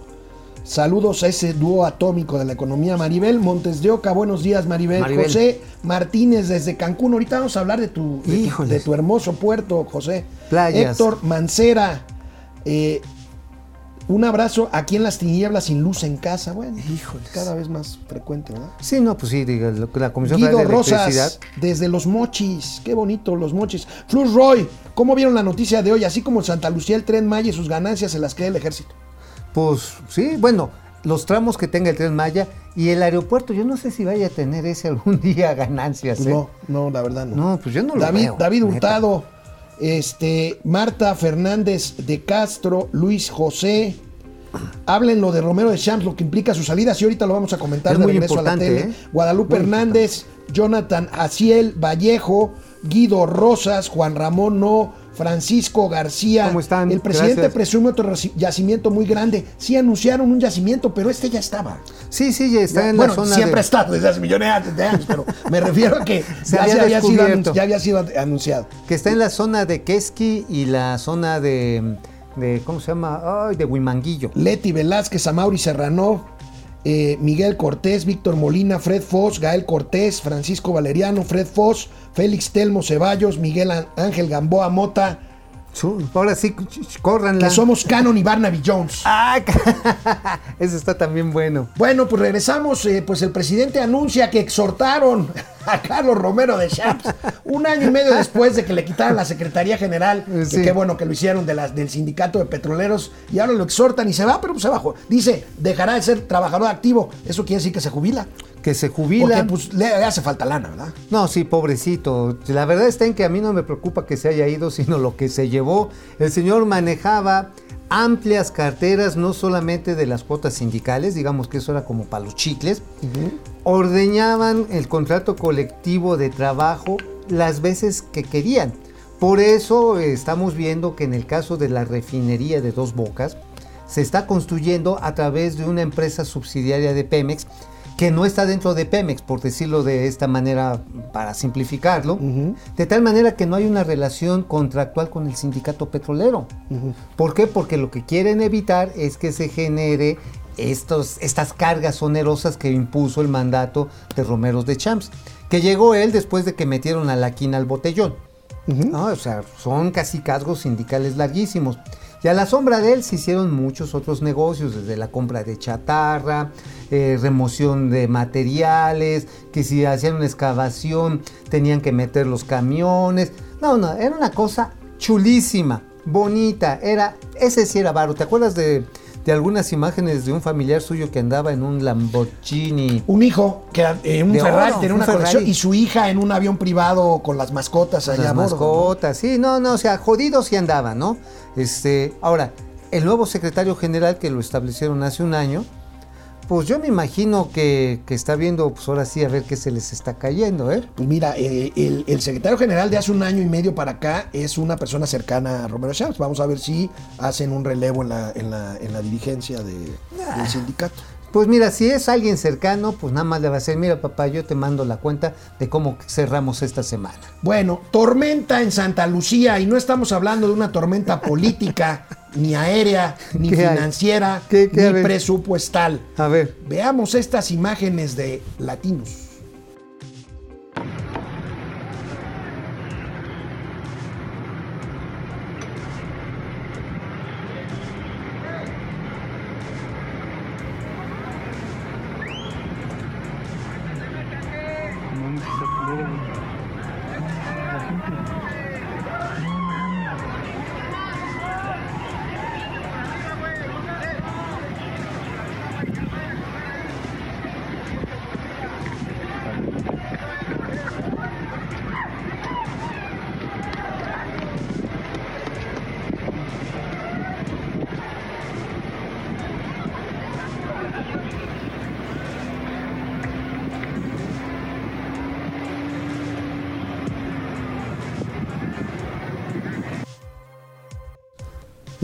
Saludos a ese dúo atómico de la economía. Maribel Montes de Oca, buenos días, Maribel. Maribel. José Martínez desde Cancún. Ahorita vamos a hablar de tu, Híjoles. de tu hermoso puerto, José. Playas. Héctor Mancera. eh, un abrazo aquí en las tinieblas sin luz en casa. Bueno, Híjoles. cada vez más frecuente, ¿verdad? Sí, no, pues sí, diga, la Comisión Guido de. Rosas, desde Los Mochis. Qué bonito, Los Mochis. Flus Roy, ¿cómo vieron la noticia de hoy? Así como en Santa Lucía el Tren Maya y sus ganancias se las queda el ejército. Pues sí, bueno, los tramos que tenga el Tren Maya y el aeropuerto, yo no sé si vaya a tener ese algún día ganancias. ¿eh? No, no, la verdad no. No, pues yo no lo David, veo, David. Hurtado, este, Marta Fernández de Castro, Luis José. Hablen lo de Romero de Champs, lo que implica su salida, y ahorita lo vamos a comentar Es de muy regreso a la tele. ¿eh? Guadalupe Muy Hernández, Jonathan Aciel, Vallejo, Guido Rosas, Juan Ramón No, Francisco García. ¿Cómo están? El presidente Gracias. presume otro yaci- yacimiento muy grande. Sí anunciaron un yacimiento, pero este ya estaba. Sí, sí, ya está Ya- en bueno, la zona siempre de... estado desde hace millones de años, pero me refiero a que Se ya, había sido, descubierto. anun- ya había sido anunciado. que está en la zona de Keski y la zona de, de ¿cómo se llama? Ay, de Huimanguillo. Leti Velázquez, Amauri Serrano, eh, Miguel Cortés, Víctor Molina, Fred Foss, Gael Cortés, Francisco Valeriano, Fred Foss, Félix Telmo Ceballos, Miguel Ángel Gamboa Mota, Ahora sí, córranla. que somos Canon y Barnaby Jones. Ah, Eso está también bueno. Bueno, pues regresamos. eh, pues el presidente anuncia que exhortaron a Carlos Romero de Champs un año y medio después de que le quitaran la Secretaría General. que Sí. qué bueno que lo hicieron de las, del Sindicato de Petroleros. Y ahora lo exhortan y se va, pero pues se bajó. Dice, dejará de ser trabajador activo. Eso quiere decir que se jubila. Que se Porque jubila. pues le, hace falta lana, ¿verdad? No, sí, pobrecito. La verdad está en que a mí no me preocupa que se haya ido, sino lo que se llevó. El señor manejaba amplias carteras, no solamente de las cuotas sindicales, digamos que eso era como para los chicles, ordeñaban el contrato colectivo de trabajo las veces que querían. Por eso estamos viendo que en el caso de la refinería de Dos Bocas, se está construyendo a través de una empresa subsidiaria de Pemex que no está dentro de Pemex, por decirlo de esta manera para simplificarlo, de tal manera que no hay una relación contractual con el sindicato petrolero. ¿Por qué? Porque lo que quieren evitar es que se genere estos, estas cargas onerosas que impuso el mandato de Romeros de Champs, que llegó él después de que metieron a la quina al botellón. ¿no? O sea, son casi cargos sindicales larguísimos. Y a la sombra de él se hicieron muchos otros negocios, desde la compra de chatarra, eh, remoción de materiales, que si hacían una excavación tenían que meter los camiones. No, no, era una cosa chulísima, bonita. Era, ese sí era varo. ¿Te acuerdas de, de algunas imágenes de un familiar suyo que andaba en un Lamborghini? Un hijo que eh, un De Ferrari oro, tenía un una colección Ferrari. y su hija en un avión privado con las mascotas allá Las a bordo, ¿no? mascotas, sí, no, no, o sea, jodidos sí andaban, ¿no? Este, ahora, el nuevo secretario general que lo establecieron hace un año, pues yo me imagino que, que está viendo, pues ahora sí, a ver qué se les está cayendo, ¿eh? Pues mira, eh, el, el secretario general de hace un año y medio para acá es una persona cercana a Romero Champs. Vamos a ver si hacen un relevo en la, en la, en la dirigencia de- Ah. del sindicato. Pues mira, si es alguien cercano, pues nada más le va a decir, mira papá, yo te mando la cuenta de cómo cerramos esta semana. Bueno, tormenta en Santa Lucía y no estamos hablando de una tormenta política, ni aérea, ni financiera, ¿Qué- ni presupuestal. A ver, Veamos estas imágenes de latinos.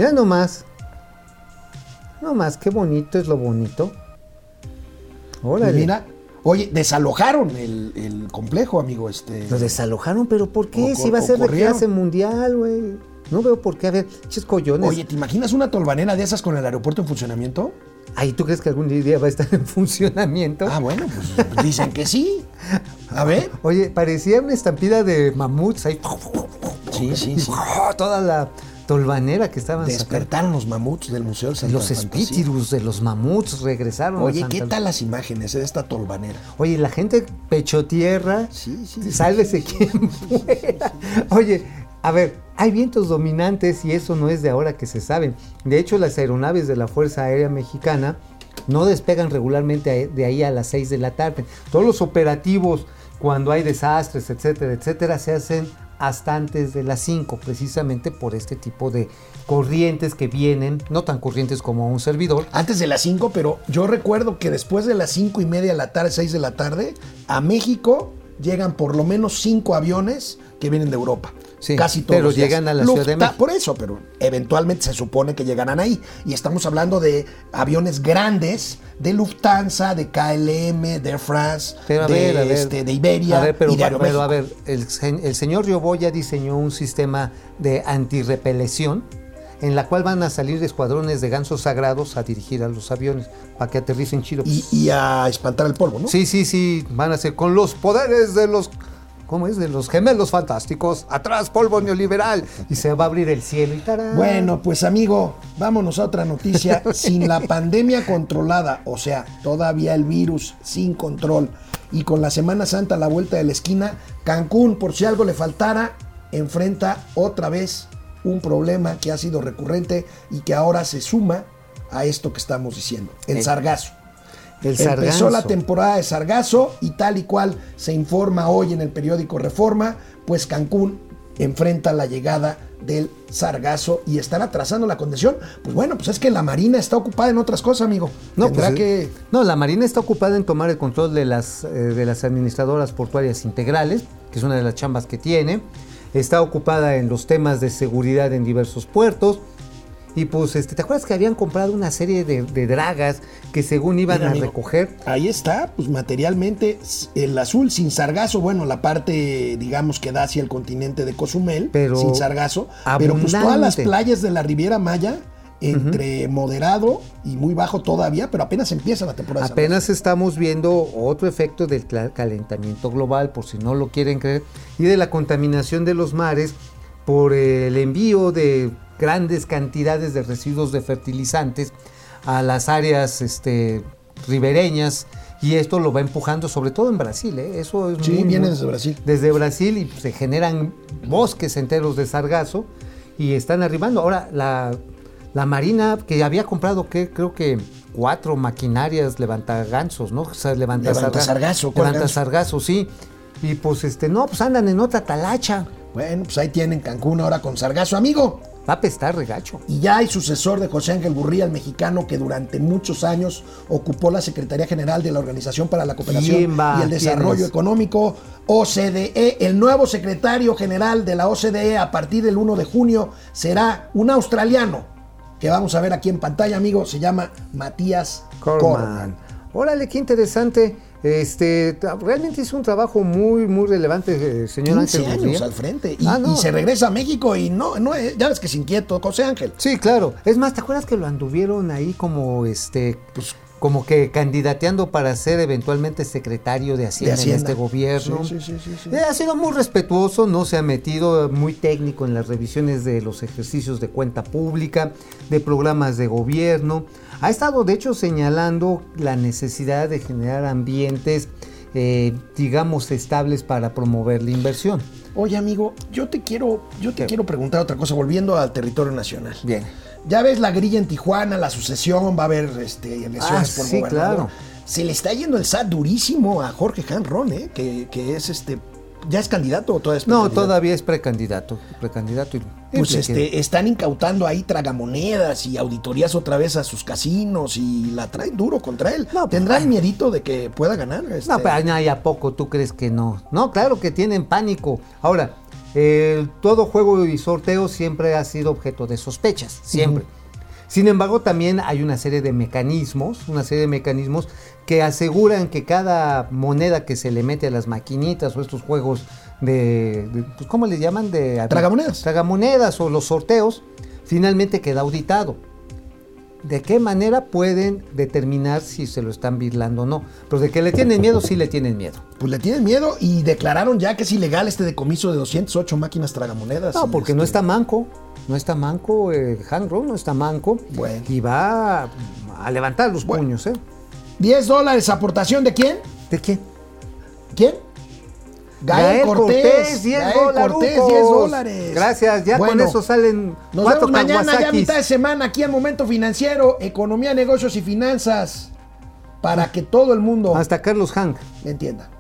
Mira nomás. Nomás, qué bonito es lo bonito. Órale. Mira, oye, desalojaron el, el complejo, amigo. Este, Lo desalojaron, pero ¿por qué? Si iba a ser de clase mundial, güey. No veo por qué. A ver, ches collones. Oye, ¿te imaginas una tolvanera de esas con el aeropuerto en funcionamiento? Ay, ¿tú crees que algún día va a estar en funcionamiento? Ah, bueno, pues dicen que sí. A ver. Oye, parecía una estampida de mamuts ahí. Sí, sí, sí. Toda la tolvanera que estaban sacando. Despertaron los mamuts del Museo del Santa Los espíritus de los mamuts regresaron. a Oye, Santa ¿qué tal las imágenes de esta tolvanera? Oye, la gente pecho tierra, Sí, sí, sí, sálvese quien pueda. Oye, a ver, hay vientos dominantes y eso no es de ahora que se saben. De hecho, las aeronaves de la Fuerza Aérea Mexicana no despegan regularmente a- de ahí a las 6 de la tarde. Todos los operativos, cuando hay desastres, etcétera, etcétera, se hacen hasta antes de las 5, precisamente por este tipo de corrientes que vienen, no tan corrientes como un servidor, Antes de las 5, pero yo recuerdo que después de las 5 y media de la tarde, 6 de la tarde, a México llegan por lo menos 5 aviones que vienen de Europa. Sí, Casi todos. pero los días. llegan a la Ciudad de México. Por eso, pero eventualmente se supone que llegarán ahí. Y estamos hablando de aviones grandes, de Lufthansa, de KLM, de Air France, Pero a de, ver, a ver. este, de Iberia A ver, pero, y de pero, Aeroméxico. a ver, el, el señor Riobó ya diseñó un sistema de antirrepelesión en la cual van a salir escuadrones de gansos sagrados a dirigir a los aviones para que aterricen chido. Y, y a espantar el polvo, ¿no? Sí, sí, sí, van a ser con los poderes de los ¿cómo es? De los gemelos fantásticos. Atrás polvo neoliberal y se va a abrir el cielo y tarán. Bueno, pues amigo, vámonos a otra noticia. Sin la pandemia controlada, o sea, todavía el virus sin control y con la Semana Santa a la vuelta de la esquina, Cancún, por si algo le faltara, enfrenta otra vez un problema que ha sido recurrente y que ahora se suma a esto que estamos diciendo, el sargazo. El Empezó la temporada de sargazo y tal y cual se informa hoy en el periódico Reforma, pues Cancún enfrenta la llegada del sargazo y están atrasando la condición. Pues bueno, pues es que la Marina está ocupada en otras cosas, amigo. No, Tendrá pues, que... no, la Marina está ocupada en tomar el control de las, eh, de las administradoras portuarias integrales, que es una de las chambas que tiene. Está ocupada en los temas de seguridad en diversos puertos. Y pues, este, ¿te acuerdas que habían comprado una serie de, de dragas que según iban Mira, a amigo, recoger? Ahí está, pues materialmente el azul sin sargazo, bueno, la parte, digamos, que da hacia el continente de Cozumel, Pero sin sargazo, pero pues todas las playas de la Riviera Maya, entre moderado y muy bajo todavía, pero apenas empieza la temporada. Apenas estamos viendo otro efecto del calentamiento global, por si no lo quieren creer, y de la contaminación de los mares por el envío de grandes cantidades de residuos de fertilizantes a las áreas este, ribereñas. Y esto lo va empujando, sobre todo en Brasil. ¿eh? Eso es Sí, muy, viene desde Brasil. Desde Brasil y se generan bosques enteros de sargazo y están arribando. Ahora, la, la Marina, que había comprado, ¿qué? creo que cuatro maquinarias levantagansos, ¿no? O sea, levanta, Levanta sargazo, ¿cuál Levanta sargazo, sí. Y pues, este, no, pues andan en otra talacha. Bueno, pues ahí tienen Cancún ahora con sargazo, amigo. Va a pestar regacho. Y ya hay sucesor de José Ángel Gurría, el mexicano que durante muchos años ocupó la Secretaría General de la Organización para la Cooperación y el ¿Quién Desarrollo es? Económico, OCDE. El nuevo secretario general de la OCDE a partir del 1 de junio será un australiano que vamos a ver aquí en pantalla, amigo. Se llama Matías. Corman. Órale, qué interesante. Este, realmente hizo un trabajo muy, muy relevante, eh, señor 15 Ángel años al frente. Y, Ah, no. y se regresa a México y no, no, eh, ya ves que es inquieto, José Ángel. Sí, claro. Es más, ¿te acuerdas que lo anduvieron ahí como este, Pues, como que candidateando para ser eventualmente secretario de Hacienda, Hacienda. en este gobierno? Sí, sí, sí, sí, sí. Eh, ha sido muy respetuoso, no se ha metido muy técnico en las revisiones de los ejercicios de cuenta pública, de programas de gobierno. Ha estado, de hecho, señalando la necesidad de generar ambientes, eh, digamos, estables para promover la inversión. Oye, amigo, yo te quiero, yo te quiero preguntar otra cosa, volviendo al territorio nacional. Bien. Ya ves la grilla en Tijuana, la sucesión, va a haber este, elecciones Ah, por sí, gobernador. claro. Se le está yendo el SAT durísimo a Jorge Hanron, ¿eh? que, que es este. ¿Ya es candidato o todavía es No, todavía es precandidato. Precandidato. y- Pues y- este, están incautando ahí tragamonedas y auditorías otra vez a sus casinos y la traen duro contra él. No, pues, ¿Tendrá el ay. miedito de que pueda ganar? este? No, pero ay, ¿a poco tú crees que no? No, claro que tienen pánico. Ahora, eh, todo juego y sorteo siempre ha sido objeto de sospechas, siempre. Sin embargo, también hay una serie de mecanismos, una serie de mecanismos que aseguran que cada moneda que se le mete a las maquinitas o estos juegos de, de- pues, ¿cómo les llaman? De Tragamonedas. Tragamonedas o los sorteos, finalmente queda auditado. De qué manera pueden determinar si se lo están virlando o no. Pero de que le tienen miedo, sí le tienen miedo. Pues le tienen miedo y declararon ya que es ilegal este decomiso de 208 máquinas tragamonedas. No, porque no este, está manco. No está manco, eh, Han Ron no está manco. Bueno. Y va a levantar los Bueno. puños, ¿eh? 10 dólares, ¿aportación de quién? ¿De quién? ¿Quién? Gael, Gael Cortés. 10 Gael dólares. Cortés, 10 dólares. Gracias, ya con eso salen Nos vemos mañana, ya mitad de semana, aquí en Momento Financiero, Economía, Negocios y Finanzas, para que todo el mundo Hasta Carlos Hank. entienda.